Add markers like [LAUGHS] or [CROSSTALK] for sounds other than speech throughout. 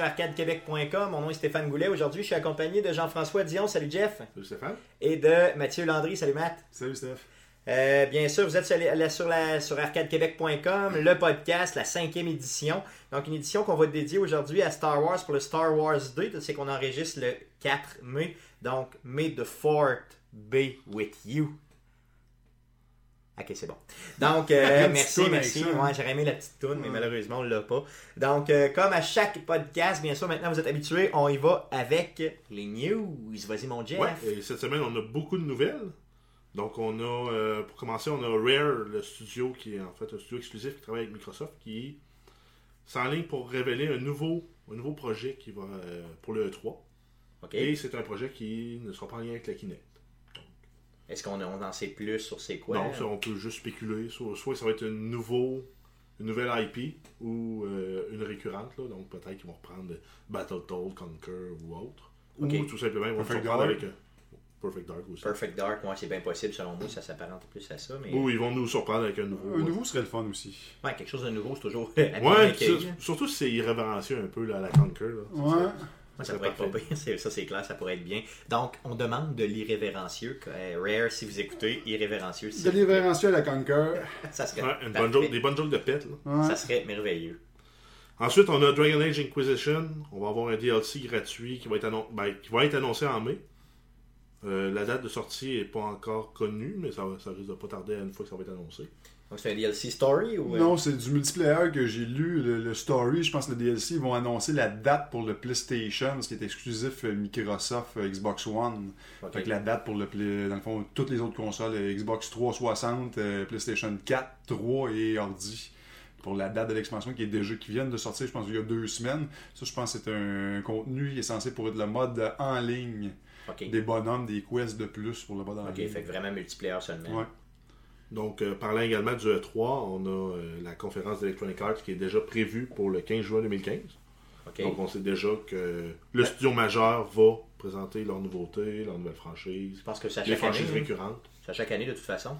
sur arcadequebec.com. Mon nom est Stéphane Goulet. Aujourd'hui, je suis accompagné de Jean-François Dion. Salut Jeff. Salut Stéphane. Et de Mathieu Landry. Salut Matt. Salut Steph. Euh, bien sûr, vous êtes sur, la- sur, la, sur arcadequebec.com, le podcast, la cinquième édition. Donc, une édition qu'on va dédier aujourd'hui à Star Wars pour le Star Wars Day. C'est qu'on enregistre le 4 mai. Donc, May the 4th be with you. Ok, c'est bon. Donc, euh, [LAUGHS] merci, merci. hein. Ouais, J'aurais aimé la petite toune, mais malheureusement, on l'a pas. Donc, euh, comme à chaque podcast, bien sûr, maintenant vous êtes habitués, on y va avec les news. Vas-y, mon Jeff. Ouais, et cette semaine, on a beaucoup de nouvelles. Donc, on a, euh, pour commencer, on a Rare, le studio qui est en fait un studio exclusif qui travaille avec Microsoft, qui s'enligne pour révéler un nouveau, un nouveau projet qui va pour le E3. Ok. Et c'est un projet qui ne sera pas en lien avec la Kinect. Est-ce qu'on on en sait plus sur c'est quoi? Non, ça, on peut juste spéculer. Soit, soit ça va être un nouveau, une nouvelle IP ou euh, une récurrente. Là, donc, peut-être qu'ils vont reprendre Battletoad, Conquer ou autre. Ou tout simplement, ils vont Perfect reprendre Dark. avec euh, Perfect Dark aussi. Perfect Dark, ouais, c'est bien possible selon moi, ça s'apparente plus à ça. Mais Ou ils vont nous surprendre avec un nouveau. Un nouveau serait le fun aussi. ouais, quelque chose de nouveau, c'est toujours [LAUGHS] Ouais, ça- surtout si c'est irrévérencieux un peu là, à la Conquer. Là. Ouais. Ça pourrait être pas bien, [LAUGHS] ça c'est clair, ça pourrait être bien. Donc, on demande de l'irrévérencieux. Rare, si vous écoutez, irrévérencieux, si De l'événementiel à Conquer. [LAUGHS] ça serait, Ouais, une parfait. bonne joke- des bonnes jokes de pète. Là. Ouais. ça serait merveilleux. Ensuite, on a Dragon Age Inquisition. On va avoir un DLC gratuit qui va être, annon- ben, qui va être annoncé en mai. Euh, la date de sortie n'est pas encore connue, mais ça, va- ça risque de pas tarder une fois que ça va être annoncé. Donc, c'est un DLC story ou. euh, Non, c'est du multiplayer que j'ai lu. Le, le story, je pense que le DLC, ils vont annoncer la date pour le PlayStation, ce qui est exclusif euh, Microsoft euh, Xbox One. Fait que la date pour le play- dans le fond, toutes les autres consoles, Xbox 360, euh, PlayStation 4, 3 et Ordi. Pour la date de l'expansion qui est déjà qui viennent de sortir, je pense il y a deux semaines. Ça, je pense que c'est un contenu qui est censé pour être le mode en ligne. Des bonhommes, des quests de plus pour le mode en Ok, ligne. fait que vraiment multiplayer seulement. Ouais. Donc, euh, parlant également du E3, on a euh, la conférence d'Electronic Arts qui est déjà prévue pour le 15 juin 2015. Ok. Donc, on sait déjà que le studio majeur va présenter leurs nouveautés, leurs nouvelles franchises, Je pense que c'est à les chaque année. franchises hein. récurrentes. C'est à chaque année de toute façon.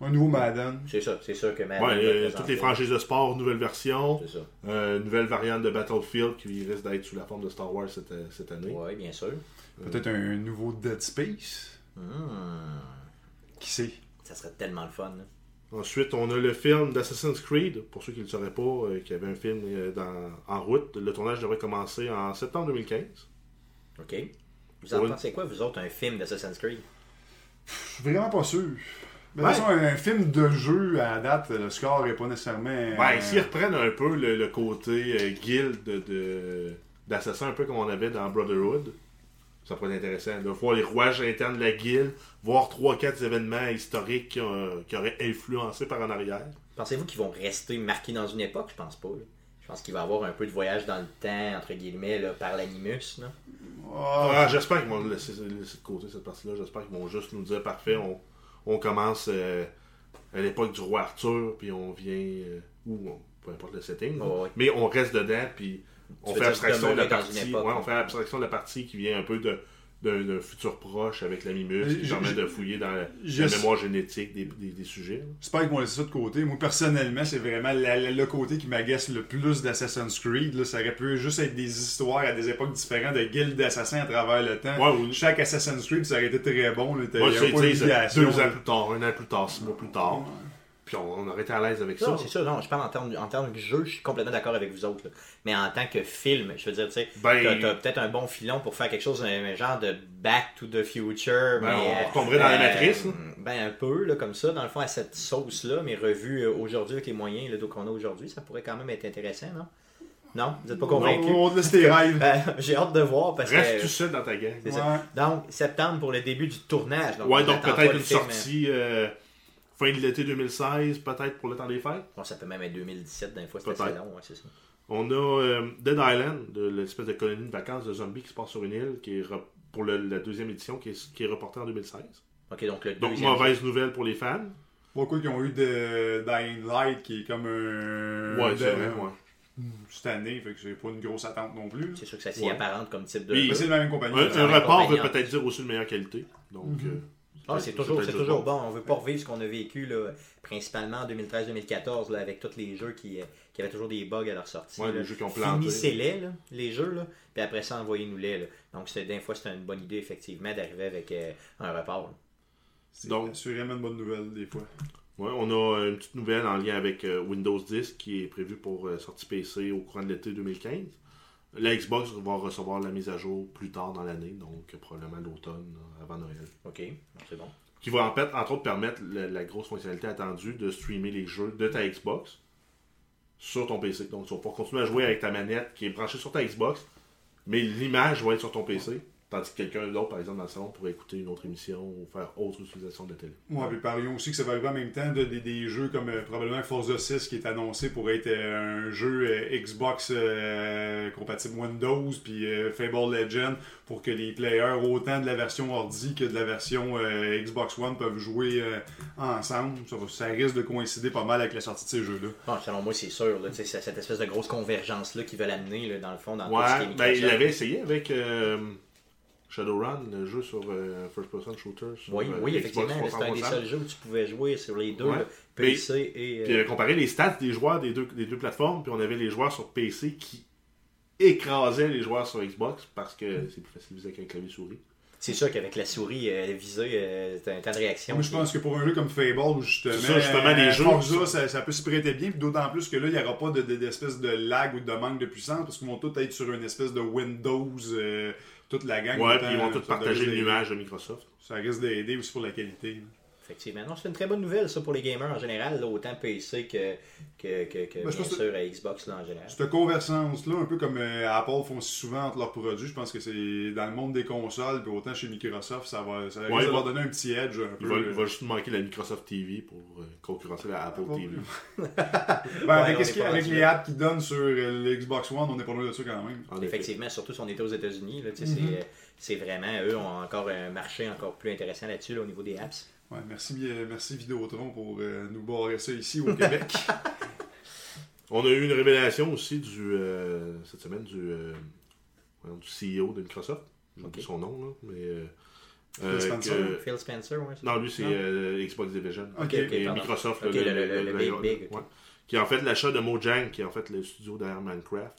Un nouveau Madden. C'est ça, c'est sûr que Madden Ouais, euh, toutes les franchises de sport, nouvelle version, C'est ça. euh, nouvelle variante de Battlefield qui risque d'être sous la forme de Star Wars cette, cette année. Ouais, bien sûr. Peut-être un nouveau Dead Space. Hmm. Qui sait? Ça serait tellement le fun. là. Ensuite, on a le film d'Assassin's Creed, pour ceux qui ne le sauraient pas, euh, qui avait un film euh, dans- en route. Le tournage devrait commencer en septembre 2015. Ok. Vous en pensez quoi, vous autres, un film d'Assassin's Creed? Je suis vraiment pas sûr. Mais de toute façon, un film de jeu à date, le score est pas nécessairement. Ben, euh, s'ils reprennent un peu le, le côté euh, guild de, d'assassin, un peu comme on avait dans Brotherhood, ça pourrait être intéressant. De voir les rouages internes de la guilde, voir 3-4 événements historiques qui, ont- qui auraient influencé par en arrière. Pensez-vous qu'ils vont rester marqués dans une époque? Je pense pas. là. Je pense qu'il va y avoir un peu de voyage dans le temps, entre guillemets, là, par l'animus. là. ah, j'espère qu'ils vont laisser, laisser de côté cette partie-là. J'espère qu'ils vont juste nous dire parfait, on, on commence euh, à l'époque du roi Arthur, puis on vient. euh, ou on- peu importe le setting. ouais. Mais on reste dedans, puis on fait abstraction de la partie. époque, ouais, on fait abstraction de la partie qui vient un peu de d'un futur proche avec l'animus, qui Je- permet je- de fouiller dans la, mémoire génétique des, des, des sujets. J'espère qu'ils vont laisser ça de côté. Moi, personnellement, c'est vraiment la- la- le côté qui m'agace le plus d'Assassin's Creed. Là. Ça aurait pu juste être des histoires à des époques différentes de guildes d'assassins à travers le temps. Ouais, Chaque Assassin's Creed, ça aurait été très bon. Là. Il y Ouais, pas deux ans plus tard, un an plus tard, six mois plus tard. Ouais. Puis on, on aurait été à l'aise avec ça. Non, c'est ça, non, je parle en termes, en termes de jeu, je suis complètement d'accord avec vous autres. là. Mais en tant que film, je veux dire, tu sais, Ben- t'as, t'as peut-être un bon filon pour faire quelque chose, un, un genre de Back to the Future. Ben, mais, on euh, retomberait dans la matrice, là. Ben, un peu, là, comme ça, dans le fond, à cette sauce-là, mais revue euh, aujourd'hui avec les moyens là, qu'on a aujourd'hui, ça pourrait quand même être intéressant, non? Non? Vous n'êtes pas convaincu? On, laisse tes [LAUGHS] rêves. Ben, j'ai hâte de voir parce Reste que. tout seul dans ta gang. c'est Ouais. ça. Donc, septembre pour le début du tournage. Donc, Ouais, on donc peut-être le une film, sortie euh, fin de l'été 2016, peut-être pour le temps des fêtes. Bon, ça peut même être 2017, d'un fois, c'est assez long, ouais, c'est ça. On a euh, Dead Island, de l'espèce de colonie de vacances de zombies qui se passe sur une île, qui est pour le- la deuxième édition, qui est, qui est reportée en 2016. Ok, donc le Donc, deuxième. mauvaise nouvelle pour les fans. Pourquoi qu'ils ont eu de Dying Light qui est comme un. Ouais, c'est vrai, ouais. Cette année, fait que j'ai pas une grosse attente non plus. C'est sûr que ça s'y Ouais. apparente comme type de. Mais c'est la même compagnie. Un, un report compagnie, veut peut-être dire aussi une meilleure qualité. Donc, Mhm. euh, Ah, c'est toujours, c'est toujours bon. On veut pas revivre ce qu'on a vécu, là, principalement en 2013-2014, là, avec tous les jeux qui, euh, qui avaient toujours des bugs à leur sortie. Ouais, les jeux qui ont planté. Finissez-les, là, les jeux, là, puis après ça, envoyez-nous-les. là. Donc, c'est- des fois, c'était une bonne idée, effectivement, d'arriver avec euh, un report. là. C'est Donc- assurément une bonne nouvelle, des fois. Ouais, on a euh, une petite nouvelle en lien avec euh, Windows 10 qui est prévue pour euh, sortie PC au courant de l'été 2015. La Xbox va recevoir la mise à jour plus tard dans l'année, donc probablement l'automne, euh, avant Noël. OK, c'est bon. Qui va en fait, entre autres, permettre la, la grosse fonctionnalité attendue de streamer les jeux de ta Xbox sur ton PC. Donc tu vas pouvoir continuer à jouer avec ta manette qui est branchée sur ta Xbox, mais l'image va être sur ton PC. Tandis que quelqu'un d'autre, par exemple, dans le salon, pourrait écouter une autre émission ou faire autre utilisation de la télé. Ouais, puis parions aussi que ça va arriver en même temps de, des- des jeux comme euh, probablement Forza 6 qui est annoncé pour être euh, un jeu euh, Xbox euh, compatible Windows, puis euh, Fable Legend pour que les players, autant de la version ordi que de la version euh, Xbox One, peuvent jouer euh, ensemble. Ça, va- ça risque de coïncider pas mal avec la sortie de ces jeux-là. Bon, selon moi, c'est sûr. Là, tu sais, c'est cette espèce de grosse convergence-là qu'ils veulent amener, là, dans le fond, dans tout ce qui Ouais, est ben, il avait essayé avec euh, Shadowrun, le jeu sur euh, First Person Shooter. Sur, Oui, euh, oui, effectivement. C'était un des 360. seuls jeux où tu pouvais jouer sur les deux, Ouais. PC et. euh, Puis comparé les stats des joueurs des deux, des deux plateformes, puis on avait les joueurs sur PC qui écrasaient les joueurs sur Xbox parce que c'est plus facile de viser avec un clavier souris. C'est sûr qu'avec la souris euh, visée, euh, c'est un temps de réaction. Moi, je pense que pour un jeu comme Fable, où justement, ça, justement, les euh, jeux- Forza, ça, ça peut se prêter bien, puis d'autant plus que là, il n'y aura pas de- de- d'espèce de, lag ou de manque de puissance, parce qu'ils vont tous être sur une espèce de Windows, euh, toute la gang. Ouais, puis ils vont tous partager d'aider. l'image de Microsoft. Ça risque d'aider aussi pour la qualité. là. Effectivement. Non, c'est une très bonne nouvelle, ça, pour les gamers en général, là, autant PC que, que, que, que Ben, bien sûr, à Xbox là, en général. Cette convergence-là, un peu comme euh, Apple font si souvent entre leurs produits, je pense que c'est dans le monde des consoles, puis autant chez Microsoft, ça va, ça Ouais, leur va- donner un petit edge un Il peu. va, euh, il va juste manquer la Microsoft TV pour euh, concurrencer la Apple Apple. TV. [LAUGHS] [LAUGHS] Ben, Ouais, avec, est les apps qu'ils donnent sur euh, le Xbox One, on n'est pas loin de ça quand même. En effet. Effectivement, surtout si on était aux États-Unis, Mhm. c'est, c'est vraiment, eux ont encore un marché encore plus intéressant là-dessus, là, au niveau des apps. Ouais, merci, euh, merci Vidéotron pour euh, nous barrer ça ici au Québec. [LAUGHS] On a eu une révélation aussi du, euh, cette semaine du, euh, CEO de Microsoft. J'ai oublié Ok. son nom, là, mais. euh, Phil euh, Spencer. que- Phil Spencer, ouais. Non, lui, c'est euh, Xbox Division. Ok, ok, Et. Microsoft, le- le- le big, big, ouais. Qui a en fait l'achat de Mojang, qui est en fait le studio derrière Minecraft,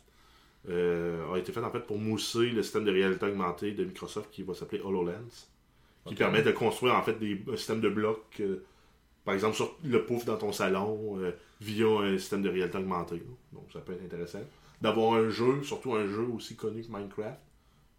euh, a été fait en fait pour mousser le système de réalité augmentée de Microsoft qui va s'appeler HoloLens. Qui permet de construire en fait des un système de blocs, euh, par exemple sur le pouf dans ton salon, euh, via un système de réalité augmentée. là. Donc ça peut être intéressant. D'avoir un jeu, surtout un jeu aussi connu que Minecraft,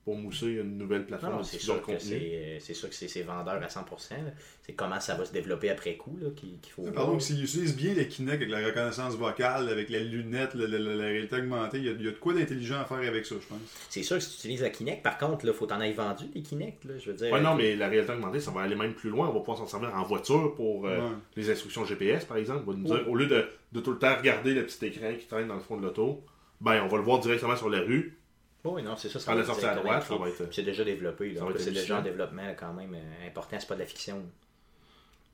pour mousser une nouvelle plateforme c'est sûr euh, c'est sûr que c'est, c'est vendeur à 100%. là. C'est comment ça va se développer après coup là, qu'il, faut Pardon, s'ils utilisent bien le Kinect avec la reconnaissance vocale, avec la lunette, le- le- le- la réalité augmentée, il y, a, il y a de quoi d'intelligent à faire avec ça, je pense. C'est sûr que si tu utilises la Kinect, par contre, il faut t'en ailles vendu des Kinect. Là, je veux dire, Ouais, non, mais la réalité augmentée, ça va aller même plus loin. On va pouvoir s'en servir en voiture pour euh, Ouais. les instructions GPS, par exemple. On va nous dire, Ouais. au lieu de, de tout le temps regarder le petit écran qui traîne dans le fond de l'auto, ben, on va le voir directement sur la rue. Oui, non, c'est ça. ça Quand va la sortie à droite, ça va être. C'est déjà développé. là. C'est déjà en développement là, quand même euh, important. C'est pas de la fiction.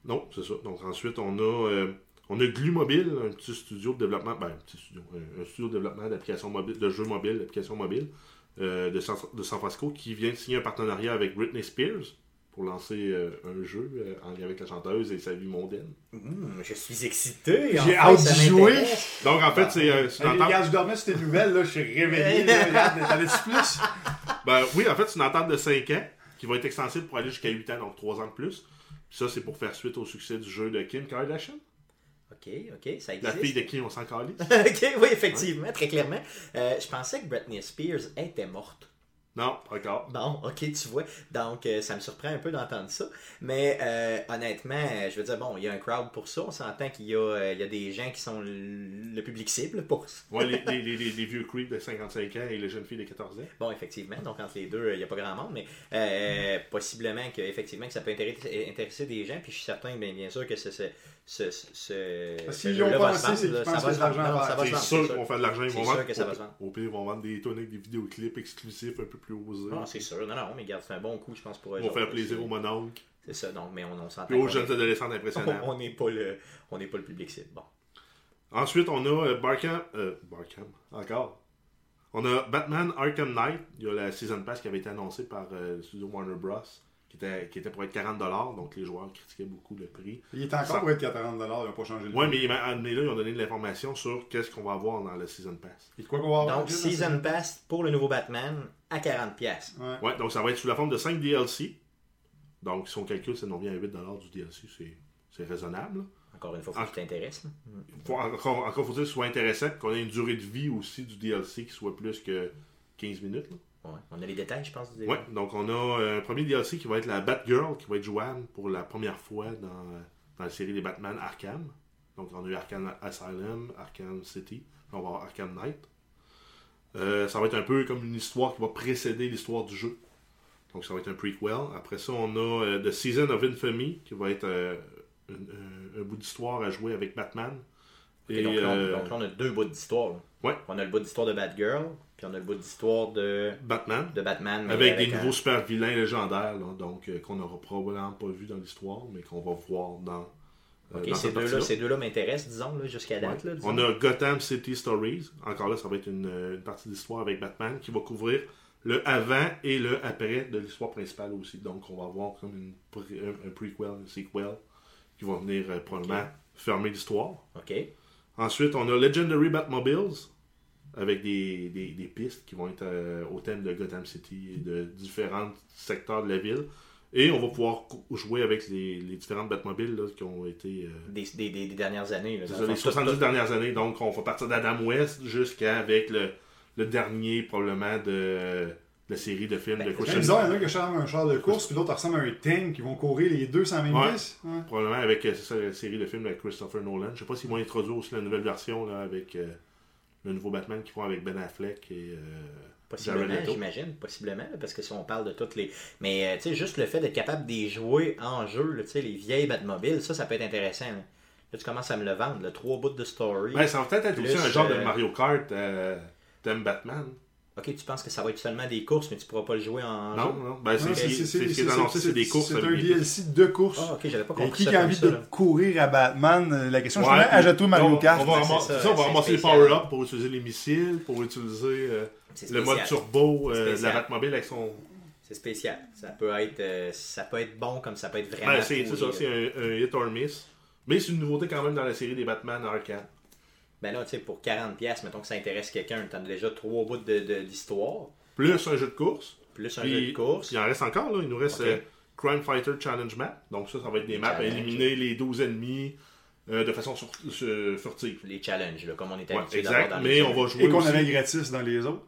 Non, c'est ça. Donc ensuite, on a, euh, on a Glu Mobile, un petit studio de développement, ben, un petit studio, un, un studio de développement d'applications mobiles, de jeux mobiles, d'applications mobiles euh, de, San, de San Francisco, qui vient de signer un partenariat avec Britney Spears pour lancer euh, un jeu euh, en lien avec la chanteuse et sa vie mondaine. Hum, je suis excité. J'ai hâte d'y jouer. Donc en fait, c'est euh, regarde, je dormais sur tes nouvelles, là, je suis réveillé. [LAUGHS] T'en plus? Ben oui, en fait, c'est une entente de 5 ans qui va être extensible pour aller jusqu'à 8 ans, donc 3 ans de plus. Puis ça, c'est pour faire suite au succès du jeu de Kim Kardashian. Ok, ok, ça La existe. fille de qui on s'en calisse. [LAUGHS] ok, oui, effectivement, très clairement. Euh, je pensais que Britney Spears était morte. Non, encore. Bon, ok, tu vois. Donc, euh, ça me surprend un peu d'entendre ça. Mais euh, honnêtement, euh, je veux dire, bon, il y a un crowd pour ça. On s'entend qu'il y, a, euh, y a des gens qui sont le, public cible pour ça. Ouais, les, les, les, les- les vieux creeps de 55 ans et les jeunes filles de 14 ans. Bon, effectivement, donc entre les deux, il n'y a pas grand monde, mais euh, possiblement que, effectivement, que ça peut intéresser, intéresser des gens. Puis je suis certain, bien, bien sûr, que ce, ce, ce, ce, Parce ce qu'ils ont pensé, c'est pensent Ça va que se c'est vendre. l'argent va C'est sûr qu'on va faire de l'argent. Ils C'est vont sûr vendre. que ça va au- se vendre. Au pire, ils vont vendre des tonnes avec des vidéoclips exclusifs un peu plus osés. Non, c'est sûr. Non, non, mais regarde, c'est un bon coup, je pense, pour eux. Ils vont faire plaisir c'est- aux mononques C'est ça, donc, mais on, on s'entend. et aux jeunes adolescents [LAUGHS] on impressionnants. on n'est pas, le, on n'est pas le public cible. Bon. Ensuite, on a euh, Barkham. Euh, Barkham, encore. On a Batman Arkham Knight. Il y a la Season Pass qui avait été annoncée par euh, le studio Warner Bros. Qui était, qui était pour être 40$, donc les joueurs critiquaient beaucoup le prix. Il est encore Ça- pour être 40$, ils n'ont pas changé le Ouais, prix. mais, mais mais là, ils ont donné de l'information sur qu'est-ce qu'on va avoir dans le Season Pass. Et de quoi qu'on va avoir Donc, Season dans Pass pour le nouveau Batman à 40$. pièces. ce- Ouais. Ouais, donc ça va être sous la forme de 5 DLC. Donc, si on calcule, ça nous revient à 8$ du DLC, c'est- c'est raisonnable. Encore une fois, faut Ah. que tu t'intéresses. Faut, encore, encore faut-il que ce soit intéressant, qu'on ait une durée de vie aussi du DLC qui soit plus que 15 minutes. là. Ouais. On a les détails, je pense. du Ouais, donc on a euh, un premier DLC qui va être la Batgirl, qui va être jouable pour la première fois dans, dans la série des Batman Arkham. Donc on a eu Arkham Asylum, Arkham City, on va avoir Arkham Knight. Euh, ça va être un peu comme une histoire qui va précéder l'histoire du jeu. Donc ça va être un prequel. Après ça, on a euh, The Season of Infamy, qui va être euh, un, un- un bout d'histoire à jouer avec Batman. Et, donc, là, on, donc là, on a deux bouts d'histoire. Ouais. On a le bout d'histoire de Batgirl, puis on a le bout d'histoire de, Batman. de Batman. mais Avec, des un- nouveaux super vilains légendaires, là, donc euh, qu'on n'aura probablement pas vu dans l'histoire, mais qu'on va voir dans. euh, dans ces deux-là, partie-là. ces deux-là m'intéressent, disons, là, jusqu'à date. Ouais. Là. On a Gotham City Stories. Encore là, ça va être une, euh, une partie d'histoire avec Batman qui va couvrir le avant et le après de l'histoire principale aussi. Donc, on va avoir comme une, un, un prequel, un sequel qui va venir euh, probablement fermer l'histoire. Ok. Ensuite, on a Legendary Batmobiles avec des, des, des pistes qui vont être euh, au thème de Gotham City et de différents secteurs de la ville. Et on va pouvoir jouer avec les, les différentes Batmobiles là, qui ont été. euh, Des, des, dernières années. Là, ça, le les fond, tout- 70 tout- dernières années. Donc, on va partir d'Adam West jusqu'à avec le, le dernier, probablement, de la série de films Ben, de Christian bizarre, il y en a qui ressemblent à un char de course, puis l'autre ressemble à un tank qui vont courir les deux sans même Ouais. Probablement avec euh, ça, la série de films avec Christopher Nolan. Je sais pas s'ils vont introduire aussi la nouvelle version là, avec euh, le nouveau Batman qu'ils font avec Ben Affleck et. euh, Possiblement, j'imagine, possiblement, parce que si on parle de toutes les. Mais euh, tu sais, juste le fait d'être capable de jouer en jeu, tu sais, les vieilles Batmobiles, ça, ça peut être intéressant. Là, Là, tu commences à me le vendre, le trois bouts de story. Ben, ça va peut-être être aussi un genre de euh, Mario Kart euh, thème Batman. Ok, tu penses que ça va être seulement des courses, mais tu pourras pas le jouer en Non, jeu? non. Ben, c'est ce qui est annoncé, c'est des courses. C'est un DLC de course. Ah, ok, j'avais pas Et compris qui ça a envie ça, de là. courir à Batman? Euh, La question, je puis- ajoute-toi Mario on- Kart. On va ramasser, c'est ça, ça, on va c'est ramasser les spécial. power-up pour utiliser les missiles, pour utiliser euh, le mode turbo euh, de la Spécial. Batmobile avec son. C'est spécial. Ça peut être, euh, ça peut être bon comme ça peut être vraiment. Ben, c'est c'est ça, c'est un, un hit or miss. Mais c'est une nouveauté quand même dans la série des Batman Arcade. Ben là, tu sais, pour 40$, piastres, mettons que ça intéresse quelqu'un, t'as déjà trois bouts de- de- d'histoire, Plus un jeu de course. plus un Puis, jeu de course. Il en reste encore, là. Il nous reste euh, Crime Fighter Challenge Map. Donc ça, ça va être des maps à éliminer les 12 ennemis euh, de façon sur- sur- furtive. Les challenges, là, comme on est Ouais, habitué d'avoir exact. dans Mais les on va jouer Et qu'on avait gratis dans les autres.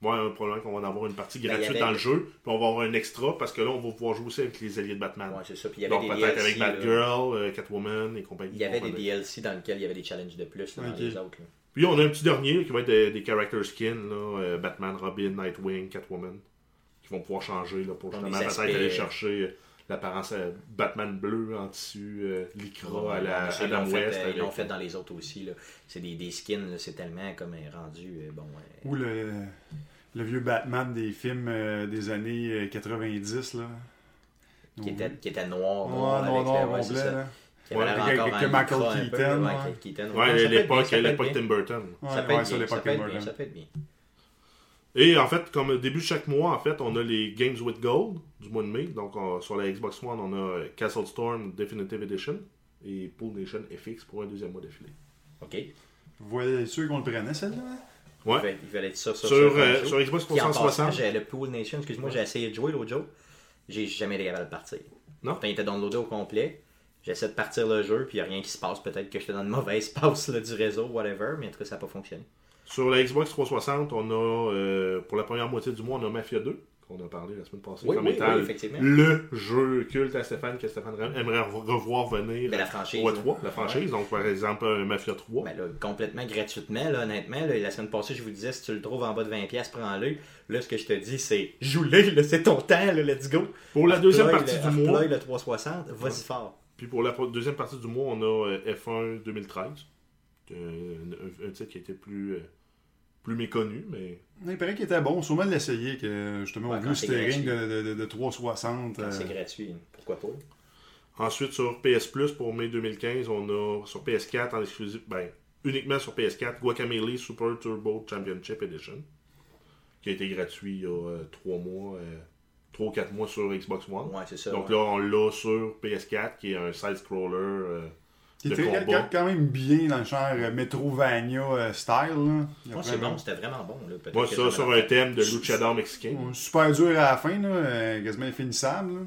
Ouais, un problème qu'on va en avoir une partie Ben, gratuite avait- dans le jeu. Puis on va avoir un extra parce que là, on va pouvoir jouer aussi avec les alliés de Batman. Ouais, c'est ça. Puis il y avait Donc des peut-être DLC. avec. Batgirl, euh, Catwoman et compagnie. Il y avait des DLC dans lesquels il y avait des challenges de plus là, dans les autres. là. Puis on a un petit dernier qui va être des, des character skins, là, euh, Batman, Robin, Nightwing, Catwoman, qui vont pouvoir changer là, pour justement peut-être aspects- aller chercher euh, l'apparence euh, Batman bleu en tissu euh, lycra à la Ouais, ça, ils Adam l'ont fait, West. euh, Ils l'ont avec- fait dans les autres aussi. là. C'est des, des skins, c'est tellement comme rendu. euh, bon, euh, Ou le, le vieux Batman des films euh, des années euh, 90, là. qui, était, qui était noir. Ouais, noir, noir, avec noir, le- ouais, avait Ouais, l'air avec- avec Michael un peu, Keaton, ouais, ouais. Keaton, ouais. L'époque. Tim Burton. Ouais, Ça peut être bien, ça peut être bien, Burton. ça peut être bien. Et en fait, comme au début de chaque mois, en fait, on a les Games with Gold du mois de mai. Donc on- sur la Xbox One, on a Castle Storm Definitive Edition et Pool Nation FX pour un deuxième mois d'affilée. OK. Vous voyez sûr qu'on le prenait, celle-là? Ouais. Ils veulent être ça sur, Sur, euh, sur Xbox Puis en passant, 360. j'ai le Pool Nation, excuse-moi, j'ai essayé de jouer l'autre jour. J'ai jamais été capable de partir. Non? Pourtant, il était downloadé au complet. J'essaie de partir le jeu, puis il n'y a rien qui se passe. Peut-être que j'étais dans une mauvaise [LAUGHS] passe là, du réseau, whatever, mais en tout cas, ça n'a pas fonctionné. Sur la Xbox 360, on a, euh, pour la première moitié du mois, on a Mafia 2, qu'on a parlé la semaine passée, Oui, comme oui, étant oui, le jeu culte à Stéphane, que Stéphane aimerait revoir venir Ben, la franchise, au là. E3, la franchise. Donc, par exemple, Mafia 3. Ben là, complètement gratuitement, là, honnêtement. Là, la semaine passée, je vous disais, si tu le trouves en bas de 20$, prends-le. Là, ce que je te dis, c'est joue-le, c'est ton temps, là, let's go. pour la deuxième partie le- du mois, reploy le 360, vas-y fort. puis pour la deuxième partie du mois, on a euh, F1 2013. Euh, un, un titre qui était plus, euh, plus méconnu, mais Il paraît qu'il était bon. Sûrement de l'essayer, que justement, Ouais, au vu c'est steering de, de, de, de 360. Quand euh, c'est gratuit, pourquoi pas? Ensuite, sur PS Plus pour mai 2015, on a sur PS4 en exclusif, ben, uniquement sur PS4, Guacamelee Super Turbo Championship Edition, qui a été gratuit il y a euh, trois mois, euh, 3 ou 4 mois sur Xbox One. Ouais, c'est ça. Donc ouais. là, on l'a sur PS4, qui est un side-scroller. euh, Qui était combat. quand- même bien dans le genre euh, Metrovania euh, style. Ouais, c'est vraiment- bon, c'était vraiment bon. Là. Moi, que ça, sur un thème de luchador mexicain. Super dur à la fin, là, euh, quasiment infinissable. là.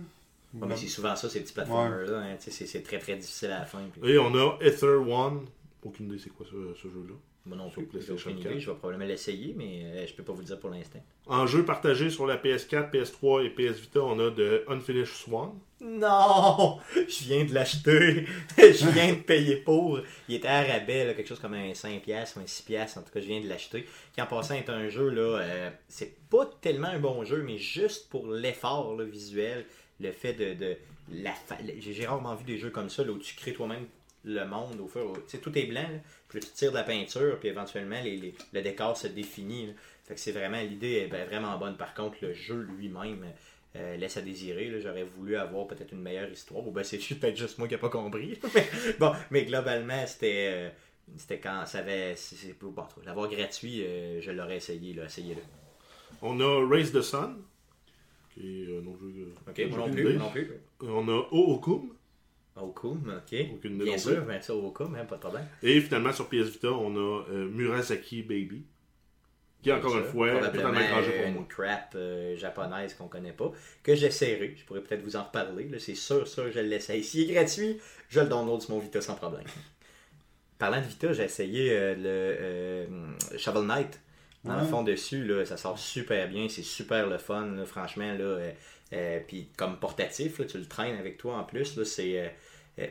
Ouais, mais c'est souvent ça, ces petits platformers-là. hein, c'est- très très difficile à la fin. puis- Et on a Ether One. Aucune idée c'est quoi ce, ce jeu-là. Moi non Sur plus, aucune idée. 4. Je vais probablement l'essayer, mais euh, je peux pas vous le dire pour l'instant. En jeu partagé sur la PS4, PS3 et PS Vita, on a de Unfinished Swan. Non! Je viens de l'acheter. je viens de payer pour. Il était à rabais, quelque chose comme un 5$ ou un 6$. En tout cas, je viens de l'acheter. Qui en passant est un jeu, là, euh, c'est pas tellement un bon jeu, mais juste pour l'effort visuel, le fait de. de la J'ai rarement vu des jeux comme ça, là, où tu crées toi-même le monde au fur. Tu sais, tout est blanc, là, puis tu tires de la peinture, puis éventuellement, les, le décor se définit. Fait que c'est vraiment. L'idée est ben, vraiment bonne. Par contre, le jeu lui-même. Euh, laisse à désirer. J'aurais voulu avoir peut-être une meilleure histoire. Ou ben c'est peut-être juste moi qui n'ai pas compris. [LAUGHS] mais, bon, mais globalement, c'était. euh, c'était quand ça avait. c'est- bon, l'avoir gratuit, euh, je l'aurais essayé. Là, essayez-le. On a Raise the Sun. Qui est un autre jeu. de- Ok, moi non plus. non plus. On a Ookum. Okum, ok. Aucune Bien sûr, bien sûr, Okum, hein, pas de problème. Et finalement, sur PS Vita, on a euh, Murasaki Baby. Qui est encore une fois probablement totalement étranger pour une moi. crap euh, japonaise qu'on connaît pas, que j'essaierai. Je pourrais peut-être vous en reparler. là. C'est sûr, sûr, je l'essaye. S'il est gratuit, je le download sur mon Vita sans problème. [LAUGHS] Parlant de Vita, j'ai essayé euh, le euh, Shovel Knight. Dans le fond, dessus, là, ça sort super bien. C'est super le fun, là, franchement. Là, euh, euh, Puis comme portatif, là, tu le traînes avec toi en plus. là, C'est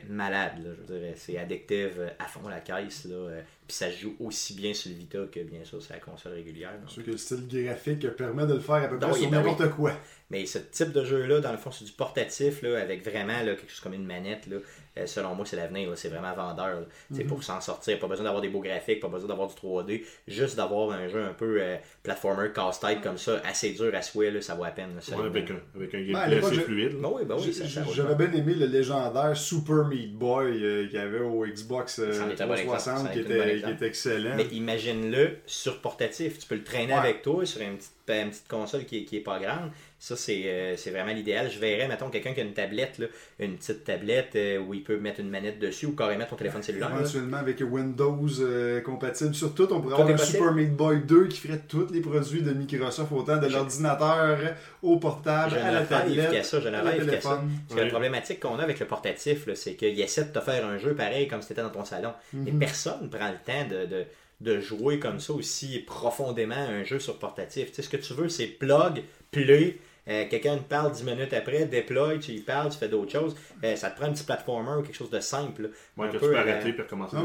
malade. Là, je veux dire, c'est addictive euh, à fond la caisse. Là, euh, puis ça se joue aussi bien sur le Vita que bien sûr sur la console régulière. donc. Sûr que le style graphique permet de le faire à peu près sur ben n'importe quoi. Mais ce type de jeu-là, dans le fond, c'est du portatif, là, avec vraiment là, quelque chose comme une manette. Là. Euh, selon moi, c'est l'avenir. là. C'est vraiment vendeur. là. C'est Pour s'en sortir, pas besoin d'avoir des beaux graphiques, pas besoin d'avoir du 3D. Juste d'avoir un jeu un peu euh, platformer, casse-tête comme ça, assez dur à souhait, là, ça vaut la peine. là, Ouais, avec un, avec un à gameplay l'époque, assez je- fluide. Ben oui, ben oui, J'ai- ça, ça vaut le J'avais temps. bien aimé le légendaire Super Meat Boy euh, qu'il y avait au Xbox euh, Ça en est un bon exemple, 360 ça en qui était, qui était excellent. Mais imagine-le sur portatif. Tu peux le traîner Ouais. avec toi sur une petite, une petite console qui est, qui est pas grande. Ça, c'est euh, c'est vraiment l'idéal. Je verrais, mettons, quelqu'un qui a une tablette, là, une petite tablette euh, où il peut mettre une manette dessus ou carrément ton téléphone cellulaire. là. Éventuellement avec Windows euh, compatible sur tout, on pourrait Tout avoir un possible. Super Meat Boy 2 qui ferait tous les produits de Microsoft, autant de l'ordinateur au portable, à la tablette, ça, à la ça. téléphone. Parce que Ouais. la problématique qu'on a avec le portatif, là, c'est qu'il essaie de te faire un jeu pareil comme si c'était dans ton salon. Et personne ne prend le temps de, de, de jouer comme ça aussi profondément à un jeu sur portatif. Tu sais, ce que tu veux, c'est plug, play. Euh, Quelqu'un te parle 10 minutes après, déploy, tu y parles, tu fais d'autres choses. Euh, ça te prend un petit platformer ou quelque chose de simple. là. Ouais, Un que peu, tu peux euh, arrêter puis recommencer.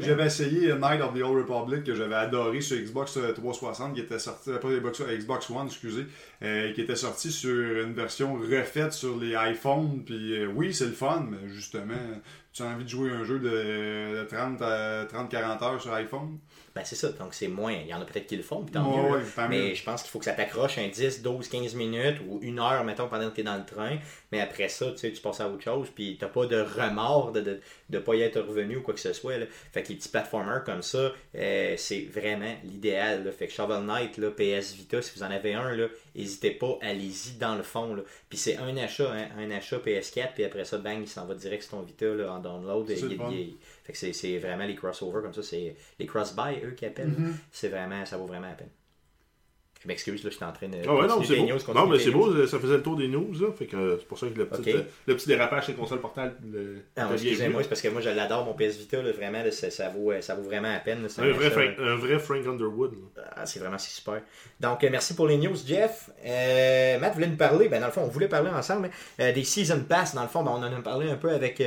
J'avais essayé Night of the Old Republic que j'avais adoré sur Xbox euh, 360 qui était sorti après Xbox, Xbox One, excusez, euh, qui était sorti sur une version refaite sur les iPhones. Puis euh, oui, c'est le fun, mais justement, tu as envie de jouer un jeu de, de 30 à 30-40 heures sur iPhone? Ben, c'est ça, donc c'est moins. Il y en a peut-être qui le font, puis tant mieux. tant mais mieux. je pense qu'il faut que ça t'accroche un 10, 12, 15 minutes ou une heure, mettons, pendant que tu es dans le train. Mais après ça, tu sais, tu passes à autre chose, puis t'as pas de remords de ne de, pas y être revenu ou quoi que ce soit. Là. Fait que les petits platformers comme ça, euh, c'est vraiment l'idéal. Fait que Shovel Knight, là, PS Vita, si vous en avez un, là, n'hésitez pas, allez-y dans le fond. Là. Puis c'est un achat, hein, un achat PS4, puis après ça, bang, il s'en va direct sur ton Vita là, en download. Fait que c'est- c'est vraiment les crossovers comme ça, c'est les cross-buy, eux qui appellent. Mm-hmm. C'est vraiment, ça vaut vraiment la peine. Je m'excuse, là, je suis en train de. Ah ouais, non, c'est beau. news, Non, mais c'est beau, ça faisait le tour des news, là. Fait que euh, c'est pour ça que le petit, Ok. euh, le petit dérapage chez console portable. Le, Ah, excusez-moi, c'est parce que moi je l'adore, mon PS Vita, là, vraiment, là, ça, ça vaut, ça vaut vraiment la peine. là, Un vrai, Frank, un vrai Frank Underwood. là. Ah, c'est vraiment c'est super. Donc, euh, merci pour les news, Jeff. Euh, Matt voulait nous parler, ben, dans le fond, on voulait parler ensemble, mais, euh, des Season Pass. Dans le fond, ben, on en a parlé un peu avec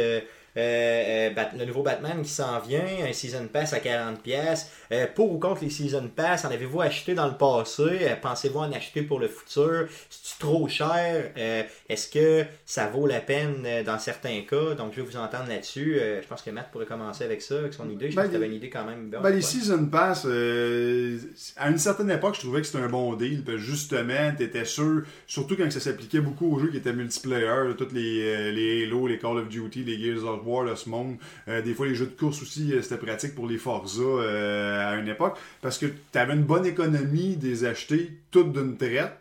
euh, euh, euh, Bat- le nouveau Batman qui s'en vient, un Season Pass à 40$. pièces pour ou contre les Season Pass, en avez-vous acheté dans le passé? Euh, Pensez-vous en acheter pour le futur? C'est trop cher? Euh, Est-ce que ça vaut la peine euh, dans certains cas? Donc, je vais vous entendre là-dessus. Euh, je pense que Matt pourrait commencer avec ça, avec son idée. Je Ben, pense que tu avais une idée quand même. Ben, les Season Pass, euh, à une certaine époque, je trouvais que c'était un bon deal. Parce justement, tu étais sûr, surtout quand ça s'appliquait beaucoup aux jeux qui étaient multiplayer, tous les, euh, les Halo, les Call of Duty, les Gears of Ce monde. Euh, des fois, les jeux de course aussi, euh, c'était pratique pour les Forza euh, à une époque. Parce que tu avais une bonne économie des acheter toutes d'une traite.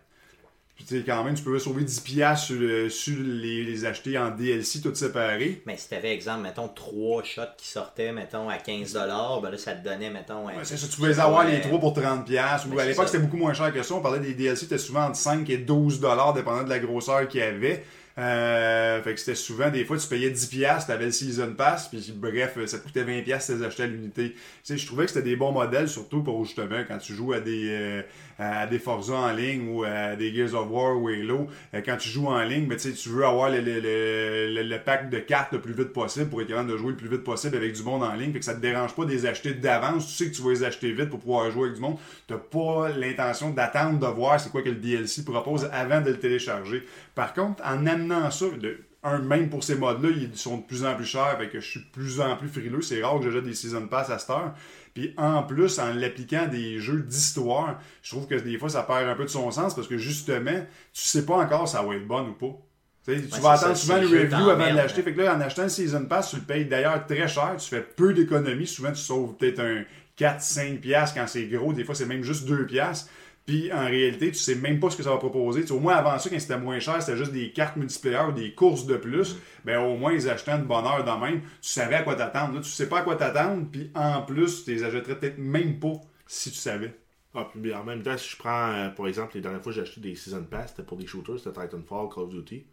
Puis, quand même, tu pouvais sauver 10$ sur, le- sur les, les acheter en DLC, tout séparés. Mais si t'avais, exemple, mettons, trois shots qui sortaient, mettons, à 15$, ben là, ça te donnait, mettons... un- Ouais, c'est ça, tu pouvais les avoir les trois pour 30$. piastres. Ben, à l'époque, c'était beaucoup moins cher que ça. On parlait des DLC, c'était souvent entre 5 et 12$, dépendant de la grosseur qu'il y avait. Euh, fait que c'était souvent, des fois, tu payais 10$, piastres, t'avais le Season Pass, puis bref, ça te coûtait 20$ piastres si tu les achetais à l'unité. Tu sais, je trouvais que c'était des bons modèles, surtout pour justement quand tu joues à des, euh, à des Forza en ligne ou à des Gears of War ou Halo. Euh, quand tu joues en ligne, ben, tu tu veux avoir le, le, le, le- pack de cartes le plus vite possible pour être capable de jouer le plus vite possible avec du monde en ligne. Fait que ça te dérange pas de les acheter d'avance. Tu sais que tu vas les acheter vite pour pouvoir jouer avec du monde. T'as pas l'intention d'attendre de voir c'est quoi que le DLC propose avant de le télécharger. Par contre, en amenant ça, de, un, même pour ces modes-là, ils sont de plus en plus chers, fait que je suis de plus en plus frileux. C'est rare que j'achète des Season Pass à cette heure. Puis en plus, en l'appliquant des jeux d'histoire, je trouve que des fois, ça perd un peu de son sens parce que justement, tu sais pas encore si ça va être bonne ou pas. Tu, vas attendre ça, souvent le review avant de l'acheter. Fait que là, en achetant le Season Pass, tu le payes d'ailleurs très cher. Tu fais peu d'économies. Souvent, tu sauves peut-être un 4-5$ piastres quand c'est gros. Des fois, c'est même juste 2$. Puis en réalité, tu sais même pas ce que ça va proposer. Tu sais, au moins avant ça, quand c'était moins cher, c'était juste des cartes multiplayer ou des courses de plus. Ben au moins ils achetaient une bonne heure de même. Tu savais à quoi t'attendre. Là, tu sais pas à quoi t'attendre. Puis en plus, tu les achèterais peut-être même pas si tu savais. Ah, puis en même temps, si je prends, euh, par exemple, les dernières fois que j'ai acheté des Season Pass, c'était pour des shooters, c'était Titanfall, Call of Duty.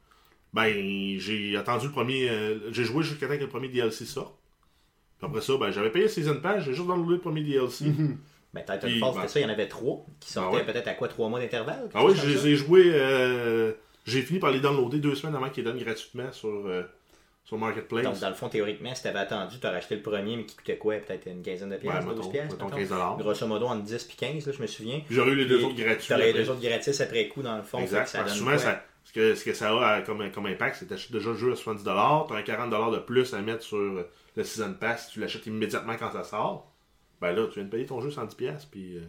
Ben, j'ai attendu le premier. euh, j'ai joué jusqu'à temps que le premier DLC sorte. Puis après ça, ben, j'avais payé le Season Pass, j'ai juste downloadé le premier DLC. Ben, Titanfall, Puis, c'était ben- ça, il y en avait trois qui sortaient Ah ouais? peut-être à quoi, trois mois d'intervalle? Ah oui, je les ai joués. euh, j'ai fini par les downloader deux semaines avant qu'ils donnent gratuitement sur, euh, sur Marketplace. Donc, dans le fond, théoriquement, si t'avais attendu, t'aurais acheté le premier, mais qui coûtait quoi? Peut-être une quinzaine de ouais, piastres, mettons, 12 piastres mettons mettons? 15 dollars. Grosso modo, entre 10 et 15, là, je me souviens. J'aurais eu les deux autres gratuits. T'aurais les deux autres gratis après coup, dans le fond. Exact. ça donne souvent, ça, ce, que, ce que ça a comme, comme impact, c'est que tu achètes déjà le jeu à 70$, tu as un 40$ de plus à mettre sur le Season Pass, tu l'achètes immédiatement quand ça sort. Ben là, tu viens de payer ton jeu 110$, puis euh,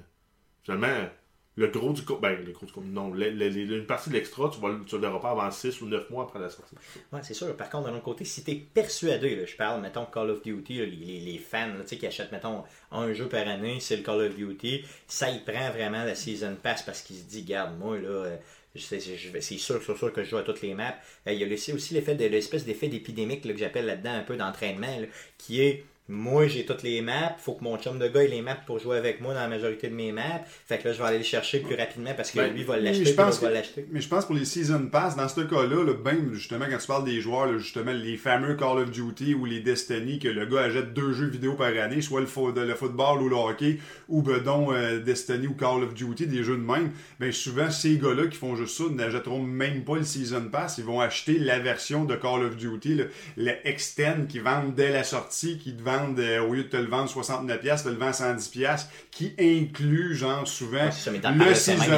finalement, le gros du co- ben le gros du co- non, une partie de l'extra, tu, le- tu le pas avant 6 ou 9 mois après la sortie. Ouais, c'est sûr. Par contre, d'un autre côté, si t'es persuadé, là, je parle, mettons, Call of Duty, les, fans tu qui achètent, mettons, un jeu par année, c'est le Call of Duty, ça, il prend vraiment la Season Pass parce qu'il se dit, garde, moi, là, euh, c'est sûr, c'est sûr que je joue à toutes les maps. Euh, il y a aussi l'effet de l'espèce d'effet d'épidémique que j'appelle là-dedans un peu d'entraînement, qui est moi j'ai toutes les maps, faut que mon chum de gars ait les maps pour jouer avec moi dans la majorité de mes maps. Fait que là je vais aller le chercher plus rapidement parce que Ben, lui va l'acheter, je puis pense l'autre va que- l'acheter. Mais je pense pour les Season Pass, dans ce cas-là, là, même justement quand tu parles des joueurs, là, justement les fameux Call of Duty ou les Destiny, que le gars achète deux jeux vidéo par année, soit le, fo- de- le football ou le hockey, ou ben donc euh, Destiny ou Call of Duty, des jeux de même, ben souvent ces gars-là qui font juste ça n'achèteront même pas le Season Pass, ils vont acheter la version de Call of Duty, le, le Extend qui vendent dès la sortie, qui te vendent, euh, au lieu de te le vendre 69$, te le vendent 110$, qui inclut genre souvent Ouais, ça, mais le Ouais, c'est pareil,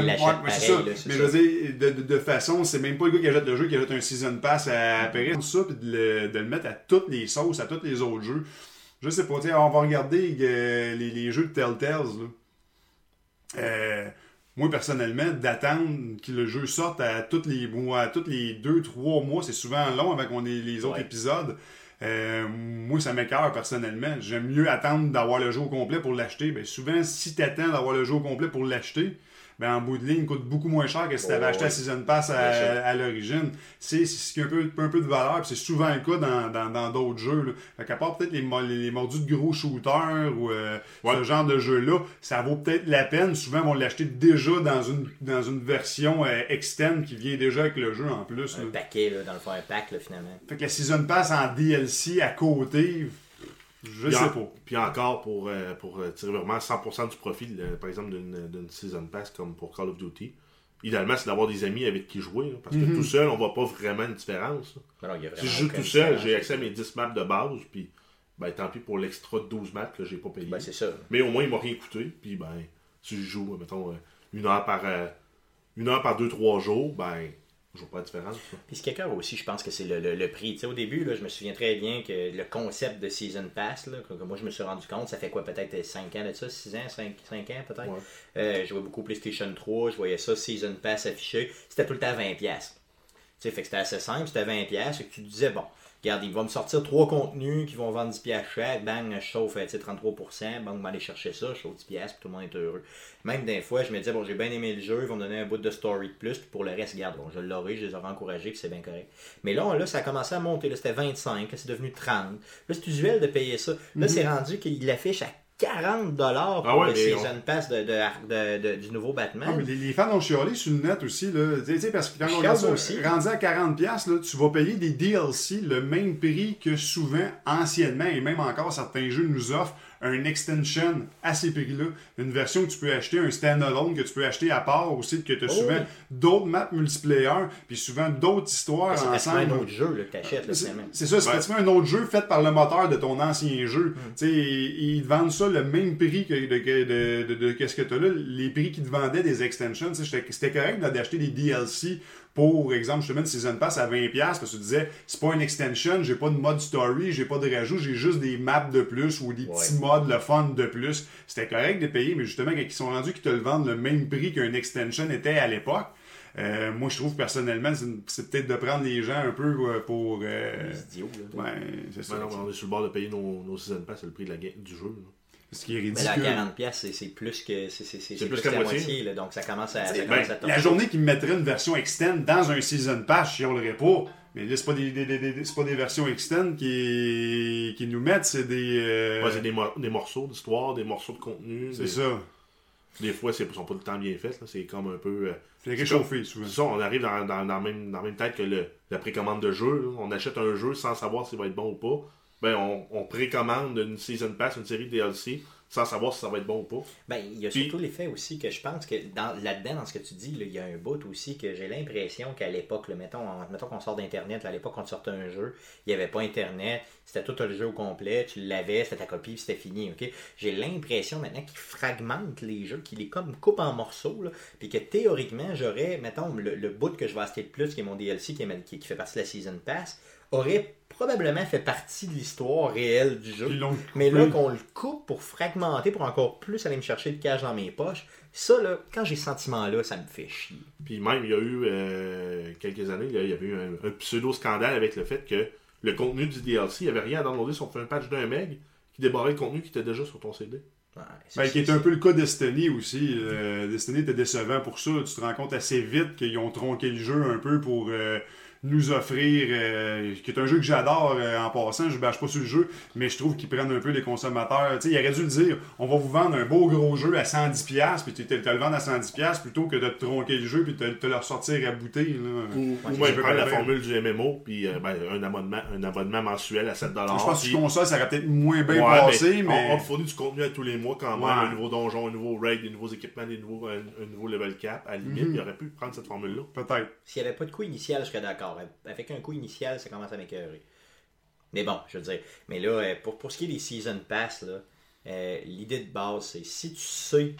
ça. là, Mais ça. je veux dire, de, de, de façon, c'est même pas le gars qui achète le jeu qui achète un season pass à après ça, puis de le, de le mettre à toutes les sauces, à tous les autres jeux. Je sais pas, on va regarder euh, les, les jeux de Telltales, là. Euh, moi, personnellement, d'attendre que le jeu sorte à tous les mois, à tous les deux, trois mois, c'est souvent long avant qu'on ait les autres Ouais. épisodes. Euh, moi, ça m'écœure personnellement. J'aime mieux attendre d'avoir le jeu au complet pour l'acheter. Ben, souvent, si tu attends d'avoir le jeu au complet pour l'acheter, ben, en bout de ligne, il coûte beaucoup moins cher que si tu avais Oh, acheté la. Season Pass à, à l'origine. C'est c'est ce qui a un peu, un peu de valeur, puis c'est souvent le cas dans dans- dans d'autres jeux. Là. Fait qu'à part peut-être les, les, les mordus de gros shooters ou euh, Ouais. ce genre de jeu-là, ça vaut peut-être la peine. Souvent, ils vont l'acheter déjà dans une, dans une version euh, externe qui vient déjà avec le jeu en plus. là. Un paquet, là, dans le fond, un pack, là, finalement. Fait que la Season Pass en DLC à côté, je Puis sais en- pas. Puis encore, pour, euh, pour euh, tirer vraiment 100% du profit, euh, par exemple, d'une d'une Season Pass comme pour Call of Duty, idéalement, c'est d'avoir des amis avec qui jouer. là, parce que Mhm. tout seul, on voit pas vraiment une différence. là. Alors, il y a Si je joue tout seul, j'ai accès à mes 10 maps de base, puis ben, tant pis pour l'extra de 12 maps que j'ai pas payé. Ben, c'est ça. Mais au moins, il m'a rien coûté. Puis, ben, si je joue, mettons, euh, une heure par euh, une heure par deux, trois jours, ben, je vois pas la différence. là. Puis ce qui écoeure aussi, je pense que c'est le, le- le prix. Au début, là, je me souviens très bien que le concept de Season Pass, là, que, que moi je me suis rendu compte, ça fait quoi, peut-être 5 ans de ça, 6 ans, 5, ans peut-être? Ouais. Euh, je jouais beaucoup PlayStation 3, je voyais ça, Season Pass affiché. C'était tout le temps 20$. piastres. Tu sais, fait que c'était assez simple, c'était 20$. piastres, et que tu te disais, bon, regarde, il va me sortir trois contenus qui vont vendre 10 pièces chaque, bang, je chauffe tu sais, 33%, bang, on va aller chercher ça, je chauffe 10 pièces, puis tout le monde est heureux. Même des fois, je me disais, bon, j'ai bien aimé le jeu, ils vont me donner un bout de story de plus, puis pour le reste, regarde, bon, je l'aurai, je les aurais encouragés, que c'est bien correct. Mais là, là, ça a commencé à monter, là, c'était 25, là, c'est devenu 30. Là, c'est usuel de payer ça. Là, c'est rendu qu'il affiche à 40 dollars pour Ah ouais, le Season Pass de, de- de- de- du nouveau Batman. Ah, mais les, les fans ont chialé sur le net aussi. Là. Tu sais, parce que quand on regarde ça, aussi. rendu à 40$, là, tu vas payer des DLC le même prix que souvent, anciennement, et même encore certains jeux nous offrent un extension à ces prix-là. Une version que tu peux acheter, un standalone que tu peux acheter à part aussi, que tu as Oh souvent d'autres maps multiplayer, puis souvent d'autres histoires c'est pratiquement ensemble. un autre jeu là, que t'achètes, là, C'est finalement. c'est ça, c'est Ouais. pratiquement un autre jeu fait par le moteur de ton ancien jeu. Tu sais, ils ils te vendent ça le même prix que de, que- de, de, de- qu'est-ce que tu as là. Les prix qu'ils te vendaient des extensions, tu c'était correct d'acheter des DLC pour exemple, je te mets une Season Pass à 20$ parce que tu disais, c'est pas une extension, j'ai pas de mode story, j'ai pas de rajout, j'ai juste des maps de plus ou des Ouais. petits modes, le fun de plus. C'était correct de payer, mais justement, quand ils sont rendus qu'ils te le vendent le même prix qu'un extension était à l'époque, euh, moi, je trouve personnellement, c'est peut-être de prendre les gens un peu euh, pour. euh, C'est idiot, là. Ouais, c'est ça. Ben non, on est sur le bord de payer nos, nos season pass, c'est le prix de la du jeu. là. Ce qui est Mais là, à ridicule. 40 pièces, c'est plus que c'est c'est- c'est- c'est plus plus que la moitié. moitié, là, donc ça commence à, ça Ben, commence à tomber. la journée qui me mettrait une version extend dans un season pass, je chialerais pas. Mais là, c'est pas des, des- des- des- c'est pas des versions extend qui, qui nous mettent, c'est des. euh, Ouais, c'est des, mo- des morceaux d'histoire, des morceaux de contenu. c'est des, ça. Des fois, ils sont pas tout le temps bien faits. là. C'est comme un peu. euh, C'est réchauffé souvent. C'est ça, on arrive dans, dans, dans, la même, dans la même tête que le, la précommande de jeu. là. On achète un jeu sans savoir s'il va être bon ou pas. Ben, on, on précommande une Season Pass, une série de DLC, sans savoir si ça va être bon ou pas. Ben, il y a Puis- surtout l'effet aussi que je pense que dans, là-dedans, dans ce que tu dis, là, il y a un bout aussi que j'ai l'impression qu'à l'époque, là, mettons, en- mettons qu'on sort d'Internet, là, à l'époque, quand tu sortais un jeu, il n'y avait pas Internet, c'était tout le jeu au complet, tu l'avais, c'était ta copie, puis c'était fini, ok? J'ai l'impression maintenant qu'ils fragmentent les jeux, qu'ils les comme coupent en morceaux, là, puis que théoriquement, j'aurais, mettons, le, le bout que je vais acheter de plus, qui est mon DLC, qui, est qui fait partie de la Season Pass, aurait probablement fait partie de l'histoire réelle du jeu. Mais là, qu'on le coupe pour fragmenter, pour encore plus aller me chercher de cash dans mes poches, ça, là, quand j'ai ce sentiment-là, ça me fait chier. Puis même, il y a eu euh, quelques années, là, il y avait eu un, un pseudo-scandale avec le fait que le contenu du DLC, il n'y avait rien à downloader sur un patch d'un meg qui débarrait le contenu qui était déjà sur ton CD. Ouais, c'est- Ben, qui est un peu le cas Destiny aussi. Euh, Destiny était décevant pour ça. Tu te rends compte assez vite qu'ils ont tronqué le jeu un peu pour euh, nous offrir, euh, qui est un jeu que j'adore euh, en passant, je bâche pas sur le jeu, mais je trouve qu'ils prennent un peu les consommateurs. Tu sais, il aurait dû le dire, on va vous vendre un beau gros jeu à 110$, puis tu te te le vendre à 110$ plutôt que de te tronquer le jeu puis de te, te le ressortir à bouteille. Là. Ou, Ouais, ou prendre la formule du MMO, puis euh, ben, un, abonnement, un abonnement mensuel à 7$. je pense que sur console, ça aurait peut-être moins bien Ouais, passé, on- mais. On, te fournit du contenu à tous les mois quand même. Un nouveau donjon, un nouveau raid, des nouveaux équipements, des nouveaux, un, un nouveau level cap. À la limite, Mhm. il aurait pu prendre cette formule-là. Peut-être. S'il n'y avait pas de coût initial, je serais d'accord. Avec un coût initial, ça commence à m'écœurer. Mais bon, je veux dire. Mais là, euh, pour, pour ce qui est des Season Pass, euh, l'idée de base, c'est si tu sais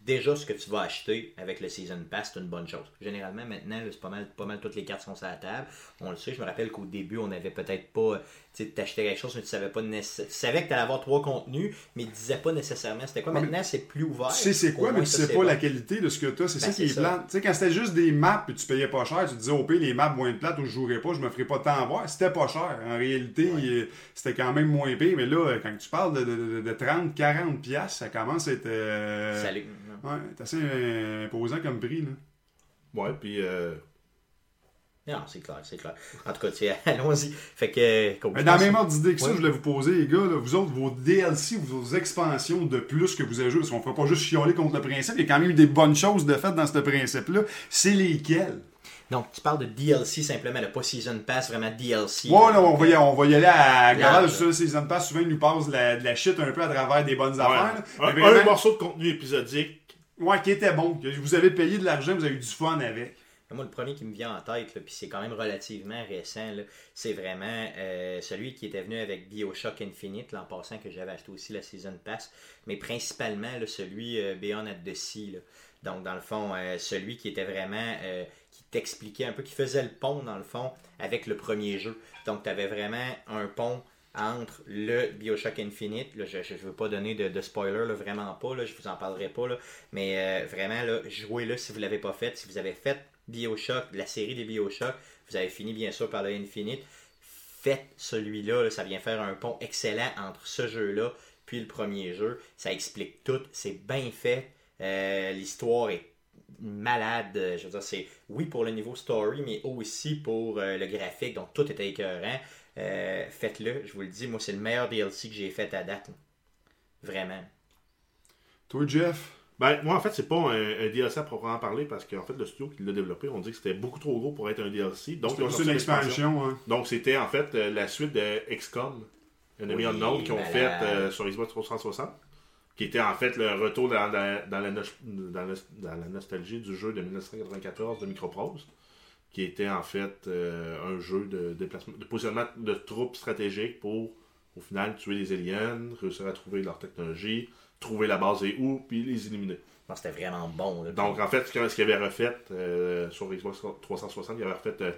déjà ce que tu vas acheter avec le Season Pass, c'est une bonne chose. Généralement, maintenant, c'est pas mal, pas mal toutes les cartes sont sur la table. On le sait, je me rappelle qu'au début, on n'avait peut-être pas. Tu sais, t'achetais quelque chose, mais tu savais pas nécess- Tu savais que tu allais avoir trois contenus, mais tu disais pas nécessairement c'était quoi. Ouais, mais Maintenant, c'est plus ouvert. Tu sais c'est quoi, mais tu sais c'est pas bon. la qualité de ce que tu as. C'est Ben, ça qui est ça. plate. Tu sais, quand c'était juste des maps et tu payais pas cher, tu te disais, au pire, les maps moins de plate ou je jouerais pas, je me ferais pas tant avoir. C'était pas cher. En réalité, euh, c'était quand même moins payé. Mais là, quand tu parles de, de, de- de 30, 40 piastres, ça commence à être. euh, Salut. Ouais, c'est assez euh, imposant comme prix. Là. Ouais, puis euh, Non, c'est clair, c'est clair. En tout cas, tu sais, [LAUGHS] allons-y. Fait que. dans la même ordre d'idée que ça, je voulais vous poser, les gars, là, vous autres, vos DLC, vos expansions de plus que vous avez joué, parce qu'on ne fera pas juste chialer contre le principe, il y a quand même eu des bonnes choses de fait dans ce principe-là. C'est lesquelles? Donc, tu parles de DLC simplement, là, pas Season Pass, vraiment DLC. Ouais, là, on va y, on va y aller à. Ça, Season Pass, souvent, ils nous passent de la, la shit un peu à travers des bonnes affaires. là. un, vraiment- un morceau de contenu épisodique. Ouais, qui était bon. que Vous avez payé de l'argent, vous avez eu du fun avec. Moi, le premier qui me vient en tête, puis c'est quand même relativement récent, c'est vraiment euh, celui qui était venu avec Bioshock Infinite, l'an passant, que j'avais acheté aussi la Season Pass, mais principalement celui euh, Beyond at the Sea. Donc, dans le fond, euh, celui qui était vraiment, euh, qui t'expliquait un peu, qui faisait le pont, dans le fond, avec le premier jeu. Donc, tu avais vraiment un pont entre le Bioshock Infinite, je ne veux pas donner de, spoiler, là, vraiment pas, là, je vous en parlerai pas, mais vraiment, jouez-le si vous l'avez pas fait. Si vous avez fait Bioshock, la série des Bioshock, vous avez fini bien sûr par le Infinite, fait celui-là. là. Ça vient faire un pont excellent entre ce jeu-là puis le premier jeu. Ça explique tout. C'est bien fait. Euh, L'histoire est malade. Je veux dire, c'est oui pour le niveau story, mais aussi pour euh, le graphique. Donc tout était écœurant. Euh, Faites-le, je vous le dis. Moi, c'est le meilleur DLC que j'ai fait à date. Vraiment. Toi, Jeff, Ben, moi, en fait, c'est pas un, un DLC à proprement parler parce qu'en fait, le studio qui l'a développé, on dit que c'était beaucoup trop gros pour être un DLC. Donc, c'est une expansion. Hein. Donc, c'était en fait euh, la suite de XCOM, Enemy Oui, Unknown, qu'ils ont malade. fait euh, sur Xbox 360, qui était en fait le retour dans, la- dans la, no- dans la- dans la nostalgie du jeu de 1994 de Microprose, qui était en fait euh, un jeu de, déplacement, de positionnement de troupes stratégiques pour, au final, tuer les aliens, réussir à trouver leur technologie, trouver la base et où, puis les éliminer. Non, C'était vraiment bon. là. Donc, en fait, ce qu'il avait refait euh, sur Xbox 360, il avait refait euh,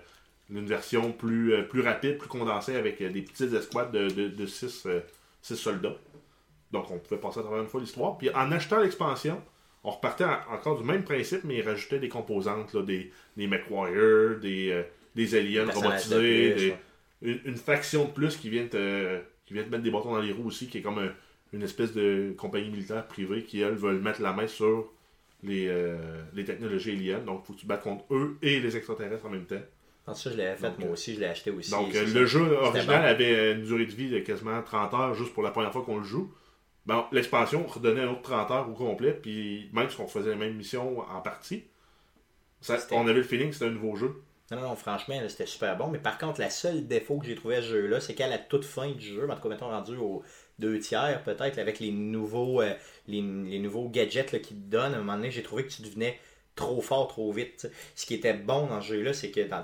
une version plus, euh, plus rapide, plus condensée, avec des petites escouades de 6 soldats. Donc, on pouvait passer à travers une fois l'histoire. Puis, en achetant l'expansion, on repartait en- encore du même principe, mais il rajoutait des composantes, là, des, des MechWarriors, des, des aliens Des de robotisés, plus, des- ouais. une, une faction de plus qui vient, te, qui vient te mettre des bâtons dans les roues aussi, qui est comme un- une espèce de compagnie militaire privée qui, elles, veulent mettre la main sur les, euh, les technologies aliens. Donc, il faut que tu battes contre eux et les extraterrestres en même temps. Ça, je l'avais fait Donc, moi euh, aussi. Je l'ai acheté aussi. Donc, euh, le jeu original bon. avait une durée de vie de quasiment 30 heures juste pour la première fois qu'on le joue. Bon, l'expansion redonnait un autre 30 heures au complet, puis même si on faisait la même mission en partie, ça- on avait le feeling que c'était un nouveau jeu. Non, non, non, franchement, c'était super bon. Mais par contre, la seule défaut que j'ai trouvé à ce jeu-là, c'est qu'à la toute fin du jeu, en tout cas, mettons rendu aux deux tiers, peut-être, avec les nouveaux, euh, gadgets qu'ils te donnent, à un moment donné, j'ai trouvé que tu devenais trop fort, trop vite. Ce qui était bon dans ce jeu-là, c'est que, dans,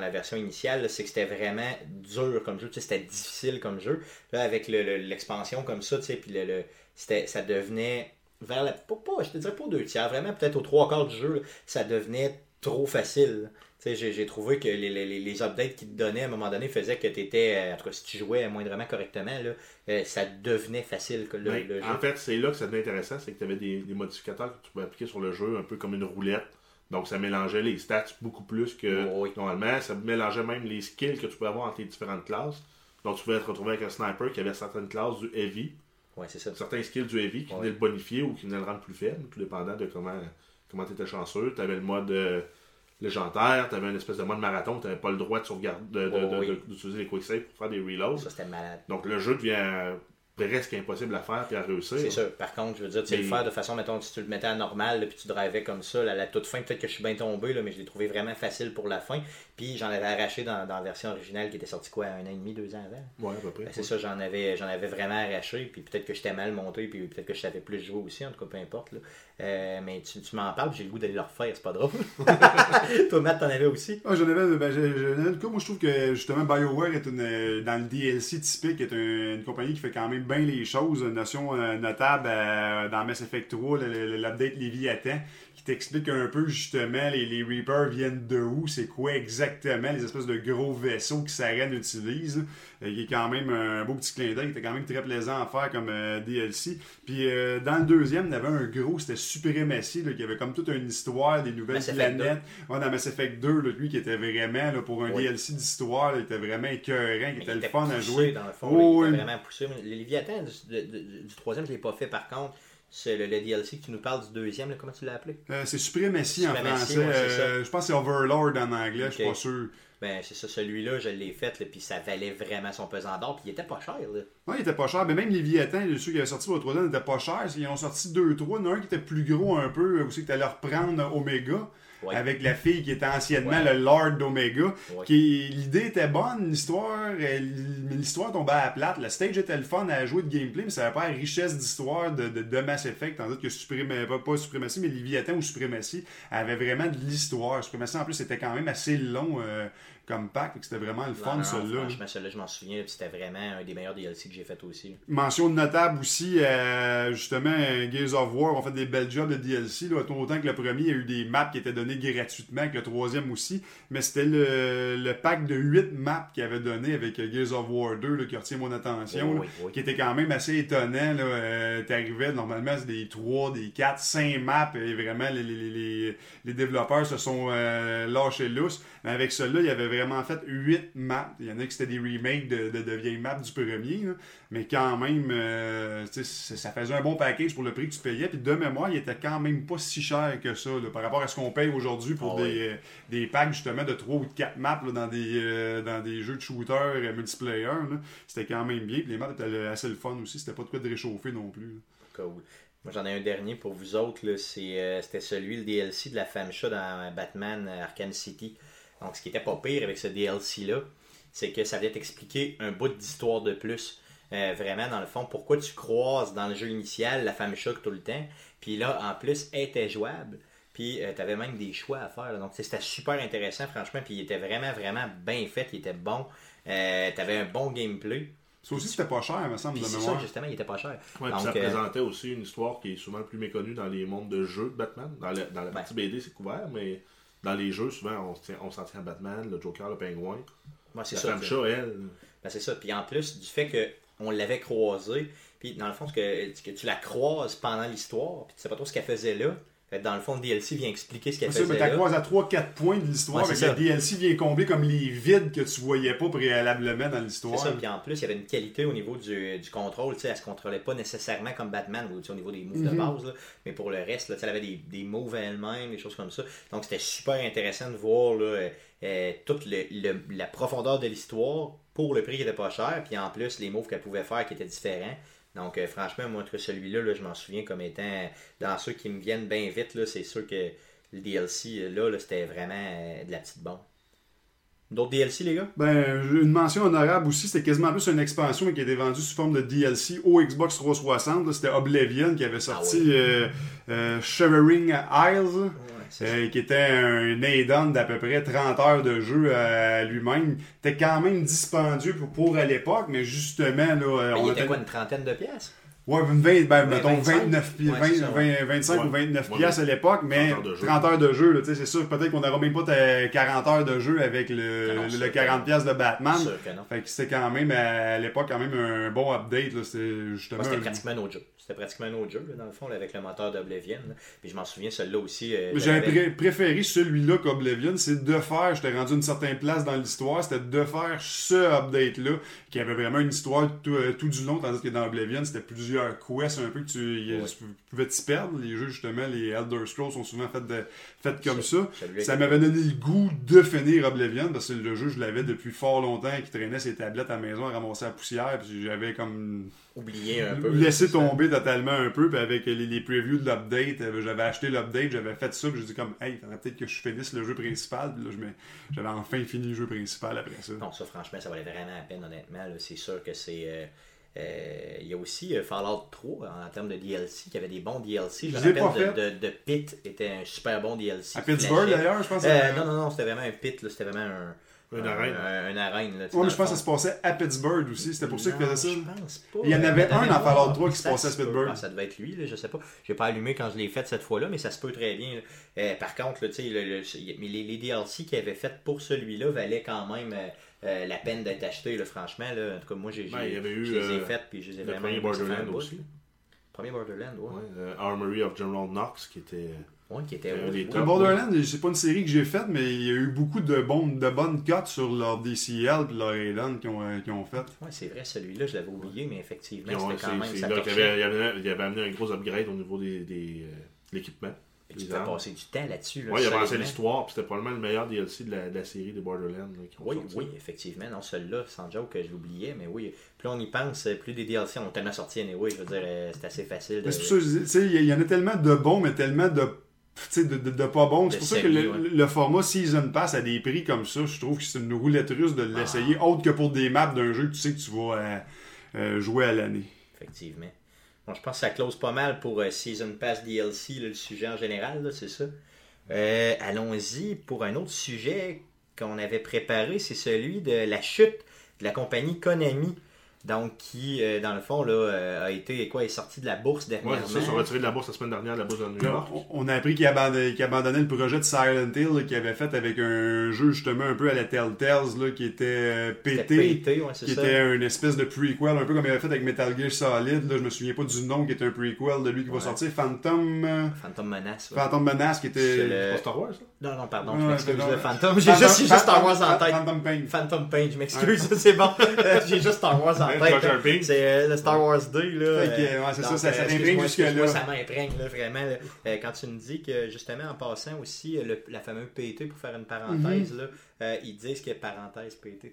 la version initiale, c'est que c'était vraiment dur comme jeu, c'était difficile comme jeu. Avec le- le- l'expansion comme ça, puis le, ça devenait vers la. Pas, pas- je te dirais pas deux tiers, vraiment, peut-être aux trois quarts du jeu, ça devenait trop facile. Tu sais, j'ai, trouvé que les, les, les updates qu'ils te donnaient à un moment donné faisaient que tu étais, en tout cas, si tu jouais moindrement correctement, là, euh, ça devenait facile le, Mais, le jeu. en fait, c'est là que ça devenait intéressant, c'est que tu avais des, des modificateurs que tu pouvais appliquer sur le jeu, un peu comme une roulette. Donc, ça mélangeait les stats beaucoup plus que Oh, oui. normalement. Ça mélangeait même les skills que tu pouvais avoir entre les différentes classes. Donc, tu pouvais te retrouver avec un sniper qui avait certaines classes du heavy, Ouais, c'est ça. certains skills du heavy qui Ouais. venaient le bonifier ou qui venaient le rendre plus faible, tout dépendant de comment, comment tu étais chanceux. Tu avais le mode euh, légendaire, tu avais une espèce de mode marathon, tu n'avais pas le droit de sauvegarder, de- de- Oh, oui. d'utiliser les quick save pour faire des reloads. Ça, c'était malade. Donc, le jeu devient presque impossible à faire et à réussir. C'est sûr. Par contre, je veux dire, tu sais Mais- le faire de façon, mettons, si tu le mettais à normal, là, puis tu drivais comme ça, là, à la toute fin, peut-être que je suis bien tombé, là, mais je l'ai trouvé vraiment facile pour la fin. Puis j'en avais arraché dans, dans la version originale qui était sortie quoi, un an et demi, deux ans avant. Ouais, à peu près. Ben, c'est ça, j'en avais, j'en avais vraiment arraché, puis peut-être que j'étais mal monté, puis peut-être que je savais plus jouer aussi, en tout cas, peu importe. Là. Euh, mais tu, tu m'en parles, puis j'ai le goût d'aller le refaire, c'est pas drôle. [LAUGHS] Toi, Matt, t'en avais aussi? Ah, j'en avais, ben, j'en avais. Moi, je trouve que justement BioWare est une, dans le DLC typique, est un- une compagnie qui fait quand même les choses. Une notion euh, notable euh, dans Mass Effect 3, le- le- l'update Léviathan, qui t'explique un peu justement les, les Reapers viennent de où, c'est quoi exactement les espèces de gros vaisseaux que Saren utilise. là. Euh, qui est quand même un beau petit clin d'œil, qui était quand même très plaisant à faire comme euh, DLC. Puis euh, dans le deuxième, il y avait un gros, c'était Suprématie, là, qui avait comme toute une histoire, des nouvelles Mass planètes. Ouais, dans Mass Effect 2, là, lui qui était vraiment, là, pour un Oui. DLC d'histoire, il était vraiment écœurant, qui était le fun à jouer. Dans le fond, Oh, là, il oui. était vraiment poussé. Le Léviathan du, du troisième, je l'ai pas fait par contre. C'est le, le DLC que tu nous parles du deuxième, là, comment tu l'as appelé? Euh, c'est Suprématie en français. ouais. Euh, je pense que c'est Overlord en anglais, je suis pas sûr. Ben, c'est ça, celui-là, je l'ai fait, là, puis ça valait vraiment son pesant d'or, puis il était pas cher. Là. Ouais, il était pas cher, mais même Léviathan, ceux qui avaient sorti pour le troisième, n'étaient pas chers. Ils ont sorti deux, trois. Il y en a un qui était plus gros un peu, aussi que tu allais reprendre Omega. Ouais. Avec la fille qui était anciennement Ouais. le Lord d'Omega. Ouais. Qui L'idée était bonne, l'histoire, euh, l'histoire tombait à la plate. Le stage était le fun à jouer de gameplay, mais ça n'avait pas la richesse d'histoire de, de, de Mass Effect. Tandis que Suprém- pas, pas Suprématie, mais Léviathan ou Suprématie avait vraiment de l'histoire. Suprématie en plus c'était quand même assez long euh, comme pack, que c'était vraiment le fun celui-là. Franchement, celui-là, je m'en souviens, c'était vraiment un des meilleurs DLC que j'ai fait aussi. Mention notable aussi, euh, justement, Gears of War ont fait des belles jobs de DLC. Là, autant que le premier, il y a eu des maps qui étaient données donné gratuitement, avec le troisième aussi. Mais c'était le, le pack de 8 maps qu'il avait donné avec Gears of War 2 là, qui retient mon attention. Oui, là, oui. Qui était quand même assez étonnant. Là. Euh, T'arrivais, normalement, c'est des 3, des 4, 5 maps. Et vraiment, les, les, les, les développeurs se sont euh, lâchés lousses. Mais avec cela, il y avait vraiment fait 8 maps. Il y en a qui c'était des remakes de, de, de vieilles maps du premier. là. Mais quand même, euh, ça faisait un bon package pour le prix que tu payais. Puis de mémoire, il était quand même pas si cher que ça là, par rapport à ce qu'on paye aujourd'hui pour Ah des, euh, des packs justement de 3 ou de 4 maps là, dans, des, euh, dans des jeux de shooter multiplayer. C'était quand même bien. Puis les maps étaient assez le fun aussi. C'était pas de quoi de réchauffer non plus. Cool. Moi, j'en ai un dernier pour vous autres. euh, c'était celui, le DLC de la Famcha dans Batman Arkham City. Donc, ce qui était pas pire avec ce DLC-là, c'est que ça allait t'expliquer un bout d'histoire de plus. Euh, vraiment, dans le fond, pourquoi tu croises dans le jeu initial la Famcha tout le temps. Puis là, en plus, elle était jouable. Puis tu avais même des choix à faire. là. Donc, tu sais, c'était super intéressant, franchement. Puis il était vraiment, vraiment bien fait. Il était bon. Euh, tu avais un bon gameplay. Ça aussi, c'était pas cher, me semble, Puis de c'est mémoire. ça, justement, il était pas cher. Ouais, Donc, ça euh, présentait aussi une histoire qui est souvent plus méconnue dans les mondes de jeux de Batman. Dans, le- dans la partie BD, c'est couvert, mais dans les jeux, souvent, on, s'en tient à Batman, le Joker, le Pingouin. moi, c'est La ça. femme chat, elle. Ben, c'est ça. Puis en plus du fait que on l'avait croisée, puis dans le fond, que tu la croises pendant l'histoire, puis tu sais pas trop ce qu'elle faisait là. Dans le fond, le DLC vient expliquer ce qu'elle C'est faisait mais t'as là. croisé à 3-4 points de l'histoire, mais c'est le. DLC vient combler comme les vides que tu voyais pas préalablement dans C'est l'histoire. ça, puis en plus, il y avait une qualité au niveau du, du contrôle, tu elle se contrôlait pas nécessairement comme Batman, tu au niveau des moves de base, là, mais pour le reste, là, tu elle avait des, des moves à elle-même, des choses comme ça. Donc c'était super intéressant de voir là, euh, euh, toute le- le- la profondeur de l'histoire pour le prix qui était pas cher, puis en plus, les moves qu'elle pouvait faire qui étaient différents. Donc euh, franchement, moi, entre celui-là, là, je m'en souviens comme étant, dans ceux qui me viennent bien vite, là, c'est sûr que le DLC, là, là, c'était vraiment euh, de la petite bombe. D'autres DLC, les gars? Ben, une mention honorable aussi, c'était quasiment plus une expansion mais qui était vendue sous forme de DLC au Xbox 360. là. C'était Oblivion qui avait sorti Ah euh, euh, Shivering Isles. Euh, qui était un add-on d'à peu près 30 heures de jeu à lui-même. C'était quand même dispendieux pour, pour à l'époque, mais justement, là, Mais on il était- quoi, une trentaine de pièces? Ouais, une 20, ben, Ouais, mettons 25. 29 pi- Ouais, 20, c'est ça, ouais. 20, 25 Ouais. ou 29 Ouais, piastres à l'époque, mais 30 heures de jeu. 30 heures de jeu, là, tu sais, c'est sûr, peut-être qu'on n'aura même pas ta- 40 heures de jeu avec le, Ah non, le- sûr le que 40 piastres de Batman. Sûr que non. Fait que c'était quand même, à l'époque, quand même un bon update, là, c'était justement... C'était pratiquement un autre jeu. C'était pratiquement un autre jeu, là, dans le fond, là, avec le moteur d'Oblivion. Puis je m'en souviens, celui-là aussi. euh, J'avais pré- préféré celui-là qu'Oblivion, c'est de faire, j'étais rendu une certaine place dans l'histoire, c'était de faire ce update-là, qui avait vraiment une histoire tout, euh, tout du long, tandis que dans Oblivion, c'était plusieurs quests un peu que tu, y- Ouais. tu pouvais t'y perdre. Les jeux, justement, les Elder Scrolls sont souvent faits, de, faits comme ça. Ça m'avait donné le goût de finir Oblivion, parce que le jeu, je l'avais depuis fort longtemps, qui traînait ses tablettes à la maison à ramasser la poussière, puis j'avais comme oublié un peu. laissé ça. tomber totalement un peu, puis avec les, les previews de l'update, euh, j'avais acheté l'update, j'avais fait ça, puis j'ai dit comme, hey, faudrait peut-être que je finisse le jeu principal, puis là, j'avais enfin fini le jeu principal après ça. Non, ça, franchement, ça valait vraiment la peine, honnêtement. C'est sûr que c'est. euh, il y a aussi euh, Fallout 3 en termes de DLC, qui avait des bons DLC. Je me rappelle de, de, de Pit était un super bon DLC. À Pittsburgh, d'ailleurs, je pense. Euh, euh, non, non, non, c'était vraiment un pit, c'était vraiment un. Une arène. Un, arène, là, Ouais, mais je pense que ça se passait à Pittsburgh aussi, c'était pour ça faisait ça. Je pense pas. Il y en avait un dans Fallout 3 qui se passait à. Pittsburgh. Ah, ça devait être lui, là, je sais pas. J'ai pas allumé quand je l'ai fait cette fois-là, mais ça se peut très bien. Euh, par contre, là, le- le- les, les DLC qu'il avait fait pour celui-là valaient quand même euh, euh, la peine d'être acheté, là, franchement. Là. En tout cas, moi, j'ai, Ben, avait eu, je les ai euh, faites, puis je les ai Le vraiment premier aimés, ça fait un Borderland bout, aussi. Premier Borderland, ouais. Ouais, euh, Armory of General Knox, qui était. Ouais, qui était. Euh, les top. Borderlands, c'est pas une série que j'ai faite, mais il y a eu beaucoup de, bons, de bonnes cotes sur leur DCL et leur Alan qui ont, euh, qui ont fait. Ouais, c'est vrai, celui-là, je l'avais oublié, mais effectivement, c'était quand c'est- même. c'est Ça là qu'il torchait. avait, il avait, il avait amené un gros upgrade au niveau des, des, euh, de l'équipement. Tu peux passer du temps là-dessus. Là, Ouais, il a avancé l'histoire, puis c'était probablement le meilleur DLC de la, de la série des Borderlands. là, qui ont Oui, sorti. oui, effectivement. Non, celui-là, sans joke, je l'oubliais, mais oui. Plus on y pense, plus des DLC ont tellement sorti anyway. Je veux dire, euh, c'est assez facile. De... Mais C'est pour ça que je dis, tu sais, il y en a tellement de bons, mais tellement de, tu sais, de, de- de pas bons. C'est pour ça que le, ouais. le format Season Pass à des prix comme ça, je trouve que c'est une roulette russe de l'essayer, Ah. autre que pour des maps d'un jeu que tu sais que tu vas euh, euh, jouer à l'année. Effectivement. Je pense que ça close pas mal pour euh, Season Pass DLC, le sujet en général, c'est ça. Euh, Allons-y pour un autre sujet qu'on avait préparé, c'est celui de la chute de la compagnie Konami. Donc, qui, euh, dans le fond, là, euh, a été, quoi, est sorti de la bourse Ouais, dernièrement. c'est ça, ils sont retirés de la bourse la semaine dernière, de la bourse de New York. On- On a appris qu'il abandonnait, qu'il abandonnait le projet de Silent Hill là, qu'il avait fait avec un jeu justement un peu à la Telltales là, qui était euh, C'était pété. pété, ouais, c'est qui ça. était une espèce de prequel, un peu comme il avait fait avec Metal Gear Solid. Là, je me souviens pas du nom qui était un prequel de lui qui va Ouais. sortir. Phantom. Phantom Menace. ouais. Phantom Menace qui était. le- C'est pas Star Wars, ça? Non, non, pardon, Ouais, je m'excuse, le. Phantom. J'ai juste, Star Wars en tête. Phantom Pain. Phantom Pain, je m'excuse, [LAUGHS] c'est bon. J'ai juste Star Wars en Ouais, tête. Hein. Binks. C'est euh, le Star Wars 2, là. Fait que, euh, ouais, c'est ça, ça- euh, jusque-là. Ça m'imprègne, là, vraiment. là. Euh, quand tu me dis que, justement, en passant aussi, le- la fameuse PT, pour faire une parenthèse, là, euh, ils disent que, parenthèse PT,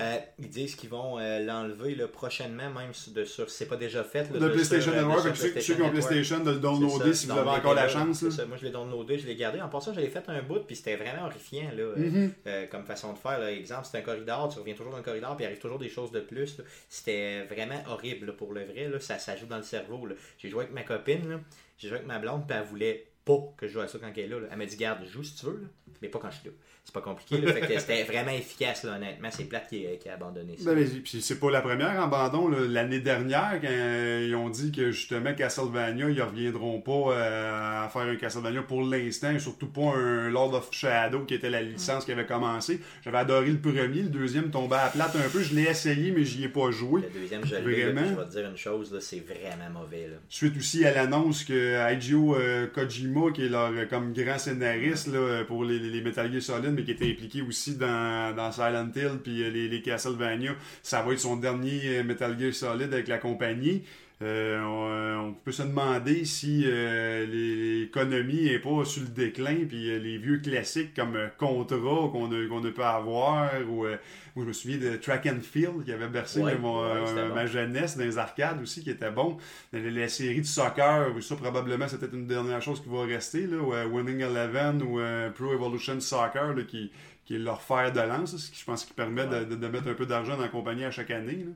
euh, ils disent qu'ils vont euh, l'enlever là, prochainement, même sur, de, sur c'est pas déjà fait. Là, De de PlayStation sur, de Network, PlayStation ceux qui ont. PlayStation, de le downloader si vous avez encore la là, chance. là. Moi, je l'ai downloadé, je l'ai gardé. En passant, je l'ai fait un bout, puis c'était vraiment horrifiant. Là, Mhm. comme façon de faire. Là. Exemple, c'est un corridor, tu reviens toujours dans le corridor, puis il arrive toujours des choses de plus. C'était vraiment horrible pour le vrai. Ça, joue dans le cerveau. J'ai joué avec ma copine, j'ai joué avec ma blonde, puis elle voulait pas que je joue à ça quand elle est là. Elle m'a dit, garde, joue si tu veux, mais pas quand je suis là. C'est pas compliqué. là. Fait que c'était [LAUGHS] vraiment efficace, là, honnêtement. C'est plate qui, qui a abandonné ça. Ben, mais, puis c'est pas la première abandon. L'année dernière, quand euh, ils ont dit que justement Castlevania, ils reviendront pas euh, à faire un Castlevania pour l'instant, et surtout pas un Lord of Shadow qui était la licence qui avait commencé. J'avais adoré le premier, le deuxième tombait à plate un peu. Je l'ai essayé, mais j'y ai pas joué. Le deuxième, je l'ai, Vraiment? je vais te dire une chose, c'est vraiment mauvais. Là. Suite aussi à l'annonce que Hideo euh, Kojima, qui est leur euh, comme grand scénariste là, pour les, les Metal Gear Solid, mais qui était impliqué aussi dans, Silent Hill puis euh, les, les Castlevania, ça va être son dernier euh, Metal Gear Solid avec la compagnie. Euh, on, euh, on peut se demander si euh, l'économie est pas sur le déclin, puis euh, les vieux classiques comme Contra qu'on a, qu'on a pu avoir, ou euh, moi, je me souviens de Track and Field qui avait bercé Ouais, mon- ouais, c'était bon. ma jeunesse dans les arcades aussi, qui était bon. La, la série de soccer, ça probablement c'était une dernière chose qui va rester, là, ou, Winning Eleven ou Pro Evolution Soccer, là, qui, qui est leur fer de lance, ce qui je pense qui permet de, Ouais. de- de mettre un peu d'argent dans la compagnie à chaque année. là.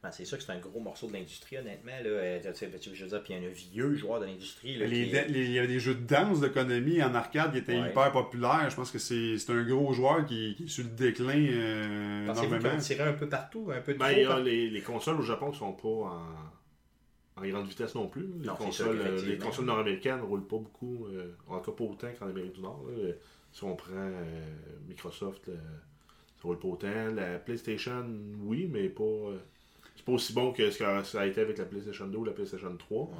Ben, c'est sûr que c'est un gros morceau de l'industrie, honnêtement. Là. Euh, tu sais, je veux dire, puis il y a un vieux joueur de l'industrie. là, Les- qui- les- il y avait des jeux de danse, de Konami en arcade qui étaient Ouais. hyper populaires. Je pense que c'est c'est un gros joueur qui, qui est sur le déclin euh, énormément. tiré un peu partout, un peu trop Ben, il y a les, les consoles au Japon qui sont pas en, en grande vitesse non plus. Les Non, consoles, sûr euh, les consoles nord-américaines ne roulent pas beaucoup, euh, en tout cas pas autant qu'en Amérique du Nord. là. Si on prend euh, Microsoft, là, ça roule pas autant. La PlayStation, oui, mais pas. C'est pas aussi bon que ce que ça a été avec la PlayStation 2 ou la PlayStation 3.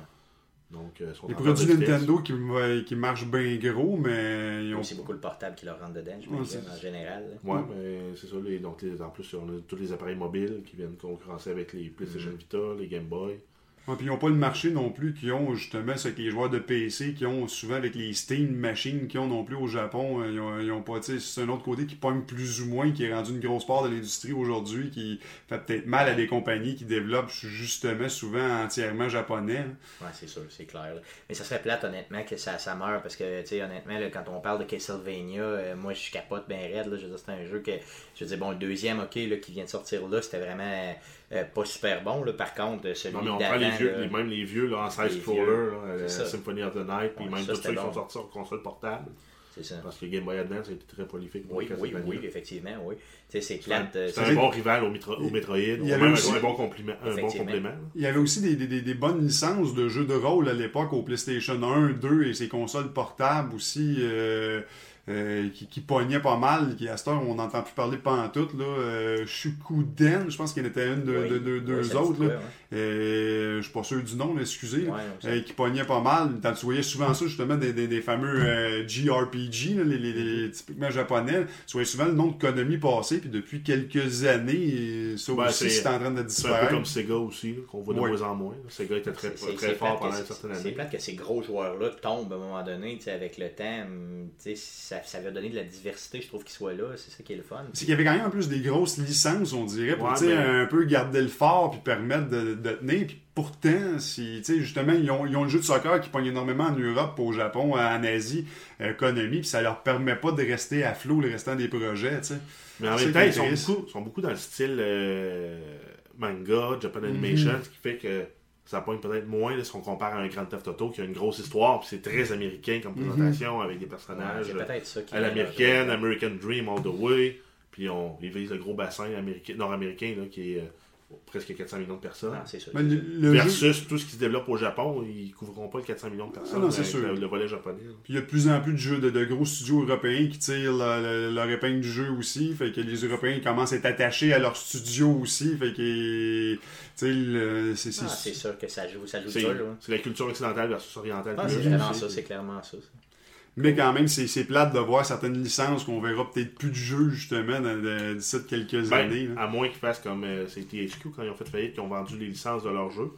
Donc, euh, Les produits. Nintendo qui, marchent bien gros, mais ils ont C'est beaucoup le portable qui leur rentre dedans, je Ouais, en général. Ouais, mais c'est ça. Les, donc, les- en plus, on a tous les appareils mobiles qui viennent concurrencer avec les PlayStation Vita, les Game Boy. Ouais, puis ils n'ont pas le marché non plus qu'ils ont justement, c'est avec les joueurs de PC qui ont souvent avec les Steam machines qu'ils ont non plus au Japon. euh, Ils ont, ils ont pas, c'est un autre côté qui pogne plus ou moins, qui est rendu une grosse part de l'industrie aujourd'hui, qui fait peut-être mal à des compagnies qui développent justement souvent entièrement japonais. hein. Ouais, c'est sûr, c'est clair. Mais ça serait plate, honnêtement, que ça, ça meure parce que, tu sais, honnêtement, là, quand on parle de Castlevania, euh, moi, je capote bien raide. Là, je veux dire, c'est un jeu que, je veux dire, bon, le deuxième, ok, là, qui vient de sortir là, c'était vraiment euh, pas super bon. Là. Par contre, euh, celui Non, mais on prend les vieux, là, les, même les vieux là, en Les side-scroller, vieux. là, euh. Symphony of the Night, puis Ouais, même ça, tous ceux qui sont sortis sur console portable. c'est ça. Parce que Game Boy Advance a été très prolifique. pour Oui, oui, oui, effectivement, oui. Tu sais, c'est C'est un, euh, un bon rival au, Metro- au Metroid. Il y avait aussi- un bon, compliment, un bon Effectivement. complément. Il y avait aussi des, des- des- des bonnes licences de jeux de rôle à l'époque au PlayStation 1, 2 et ses consoles portables aussi euh, euh, qui, qui pognaient pas mal, qui à cette heure on n'entend plus parler pantoute. Là, euh, Shukuden, je pense qu'il y en était une de, oui, de- de- oui, deux ça autres. là. ouais. Euh, je suis pas sûr du nom, là, excusez. Ouais, ça- Euh, qui pognait pas mal. Tu voyais souvent ça, justement, des, des, des fameux euh, JRPG, là, les, les- les- typiquement japonais. Tu voyais souvent le nom de Konami passer, puis depuis quelques années, ça Ben, aussi, c'est- c'est en train de C'est un peu disparaître. comme Sega aussi, qu'on voit de moins en moins. Sega était très, C'est- c'est- très c'est fort pendant une c'est- certaine C'est année. plate que ces gros joueurs-là tombent à un moment donné, tu sais, avec le temps. hum, Ça, ça va donner de la diversité, je trouve, qu'ils soient là. C'est ça qui est le fun. C'est qu'il y avait quand même en plus des grosses licences, on dirait, pour Ouais, mais- un peu garder le fort puis permettre de, de tenir. Puis pourtant, si, tu sais, justement, ils ont, ils ont le jeu de soccer qui pogne énormément en Europe, au Japon, en Asie, euh, Konami, puis ça leur permet pas de rester à flot le restant des projets, tu sais. Mais en même temps, ils sont beaucoup, sont beaucoup dans le style euh, manga, Japan Mhm. Animation, ce qui fait que ça pointe peut-être moins là, si on compare à un Grand Theft Auto qui a une grosse histoire, puis c'est très américain comme présentation avec des Ouais, personnages peut-être ça à l'américaine, American Dream all the way, puis on, ils visent le gros bassin américain, nord-américain là, qui est euh, presque 400 millions de personnes. Sûr. Le, le jeu, Versus tout ce qui se développe au Japon, ils couvriront pas les 400 millions de personnes Ah non, c'est avec sûr. le, le volet japonais. Puis il y a de plus en plus de jeux de, de gros studios européens qui tirent la- la- leur épingle du jeu aussi. Fait que les Européens commencent à être attachés à leur studio aussi. Fait que, tu sais, le- c'est Ah, sûr que ça joue, ça joue C'est la culture occidentale versus orientale. Ah, c'est le vraiment ça, c'est clairement ça. Mais quand même, c'est c'est plate de voir certaines licences qu'on verra peut-être plus de jeux justement d'ici quelques Ben, années. là. à moins qu'ils fassent comme euh, c'est THQ quand ils ont fait faillite, qu'ils ont vendu les licences de leurs jeux.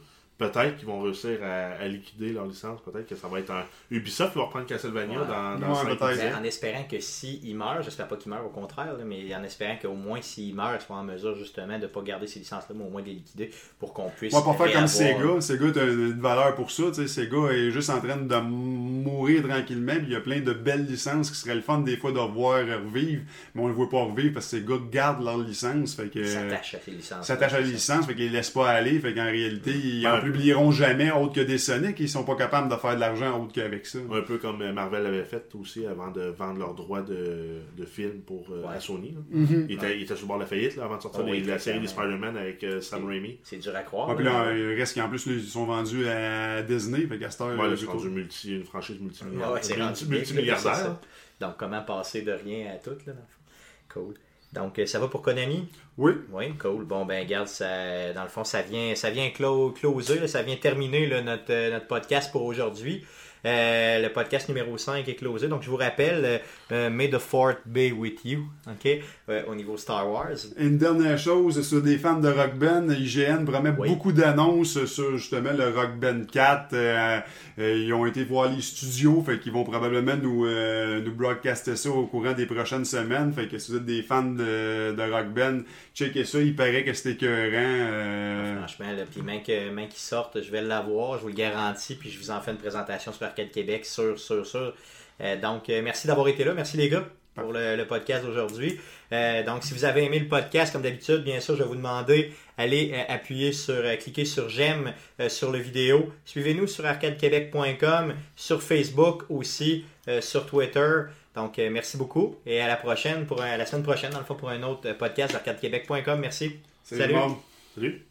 Peut-être qu'ils vont réussir à, à liquider leurs licences. Peut-être que ça va être un Ubisoft qui va reprendre Castlevania Ouais. dans, dans Ouais, 5 peut-être. Ben, en espérant que s'il meurt, j'espère pas qu'il meurt au contraire, là, mais en espérant qu'au moins s'il meurt, il soit en mesure justement de ne pas garder ces licences-là, mais au moins de les liquider pour qu'on puisse. Ouais, pour faire comme Sega. Sega, t'as une valeur pour ça. Sega est juste en train de mourir tranquillement. puis Il y a plein de belles licences qui seraient le fun des fois de revoir revivre. Mais on ne le voit pas revivre parce que Sega garde leur licence. Fait que, Ils s'attachent à ces licences. s'attachent à la licence, fait qu'ils les laissent pas aller, fait qu'en réalité, ils en Ouais. Publieront jamais autre que des Sonic, ils sont pas capables de faire de l'argent autre qu'avec ça. Un peu comme Marvel l'avait fait aussi avant de vendre leurs droits de, de film pour euh, Ouais. à Sony. là. Mhm. Il, était, il était sur le bord de la faillite là, avant de sortir Oh, oui, les- la série des. Spider-Man avec euh, Sam Raimi. C'est dur à croire. Ouais, puis là. il reste qu'en plus, là, ils sont vendus à Disney, fait Ouais, là, euh, c'est j'ai rendu tout- multi, une franchise Ouais, multimilliardaire. ouais, rendu multi- multimilliardaire. Donc, comment passer de rien à tout, là, dans le fond. Cool. Donc, euh, ça va pour Konami? Oui, Oui, cool. Bon, ben, regarde, ça, dans le fond, ça vient, ça vient clo- closer, là, ça vient terminer là, notre, euh, notre podcast pour aujourd'hui. Euh, le podcast numéro 5 est closé. Donc, je vous rappelle, euh, May the Fourth be with you, OK, euh, au niveau Star Wars. Une dernière chose, sur des fans de Rock Band, IGN promet Oui. beaucoup d'annonces sur justement le Rock Band 4. Euh, euh, ils ont été voir les studios, fait qu'ils vont probablement nous, nous broadcaster ça au courant des prochaines semaines. Fait que si vous êtes des fans de, de Rock Band, checkez ça, il paraît que c'était écœurant. euh, Franchement, là, puis main que, main qui sortent, je vais l'avoir, je vous le garantis, puis je vous en fais une présentation sur Arcade Québec, sur, sur, sur. Euh, donc, euh, merci d'avoir été là. Merci les gars pour le, podcast d'aujourd'hui. Euh, donc, si vous avez aimé le podcast, comme d'habitude, bien sûr, je vais vous demander, allez euh, appuyer sur, cliquer sur j'aime sur le vidéo. Suivez-nous sur arcadequebec.com, sur Facebook aussi, sur Twitter. Donc, euh, merci beaucoup et à la prochaine, pour un- à la semaine prochaine, dans le fond, pour un autre euh, podcast d'arcadequebec.com. Merci. Salut. Salut.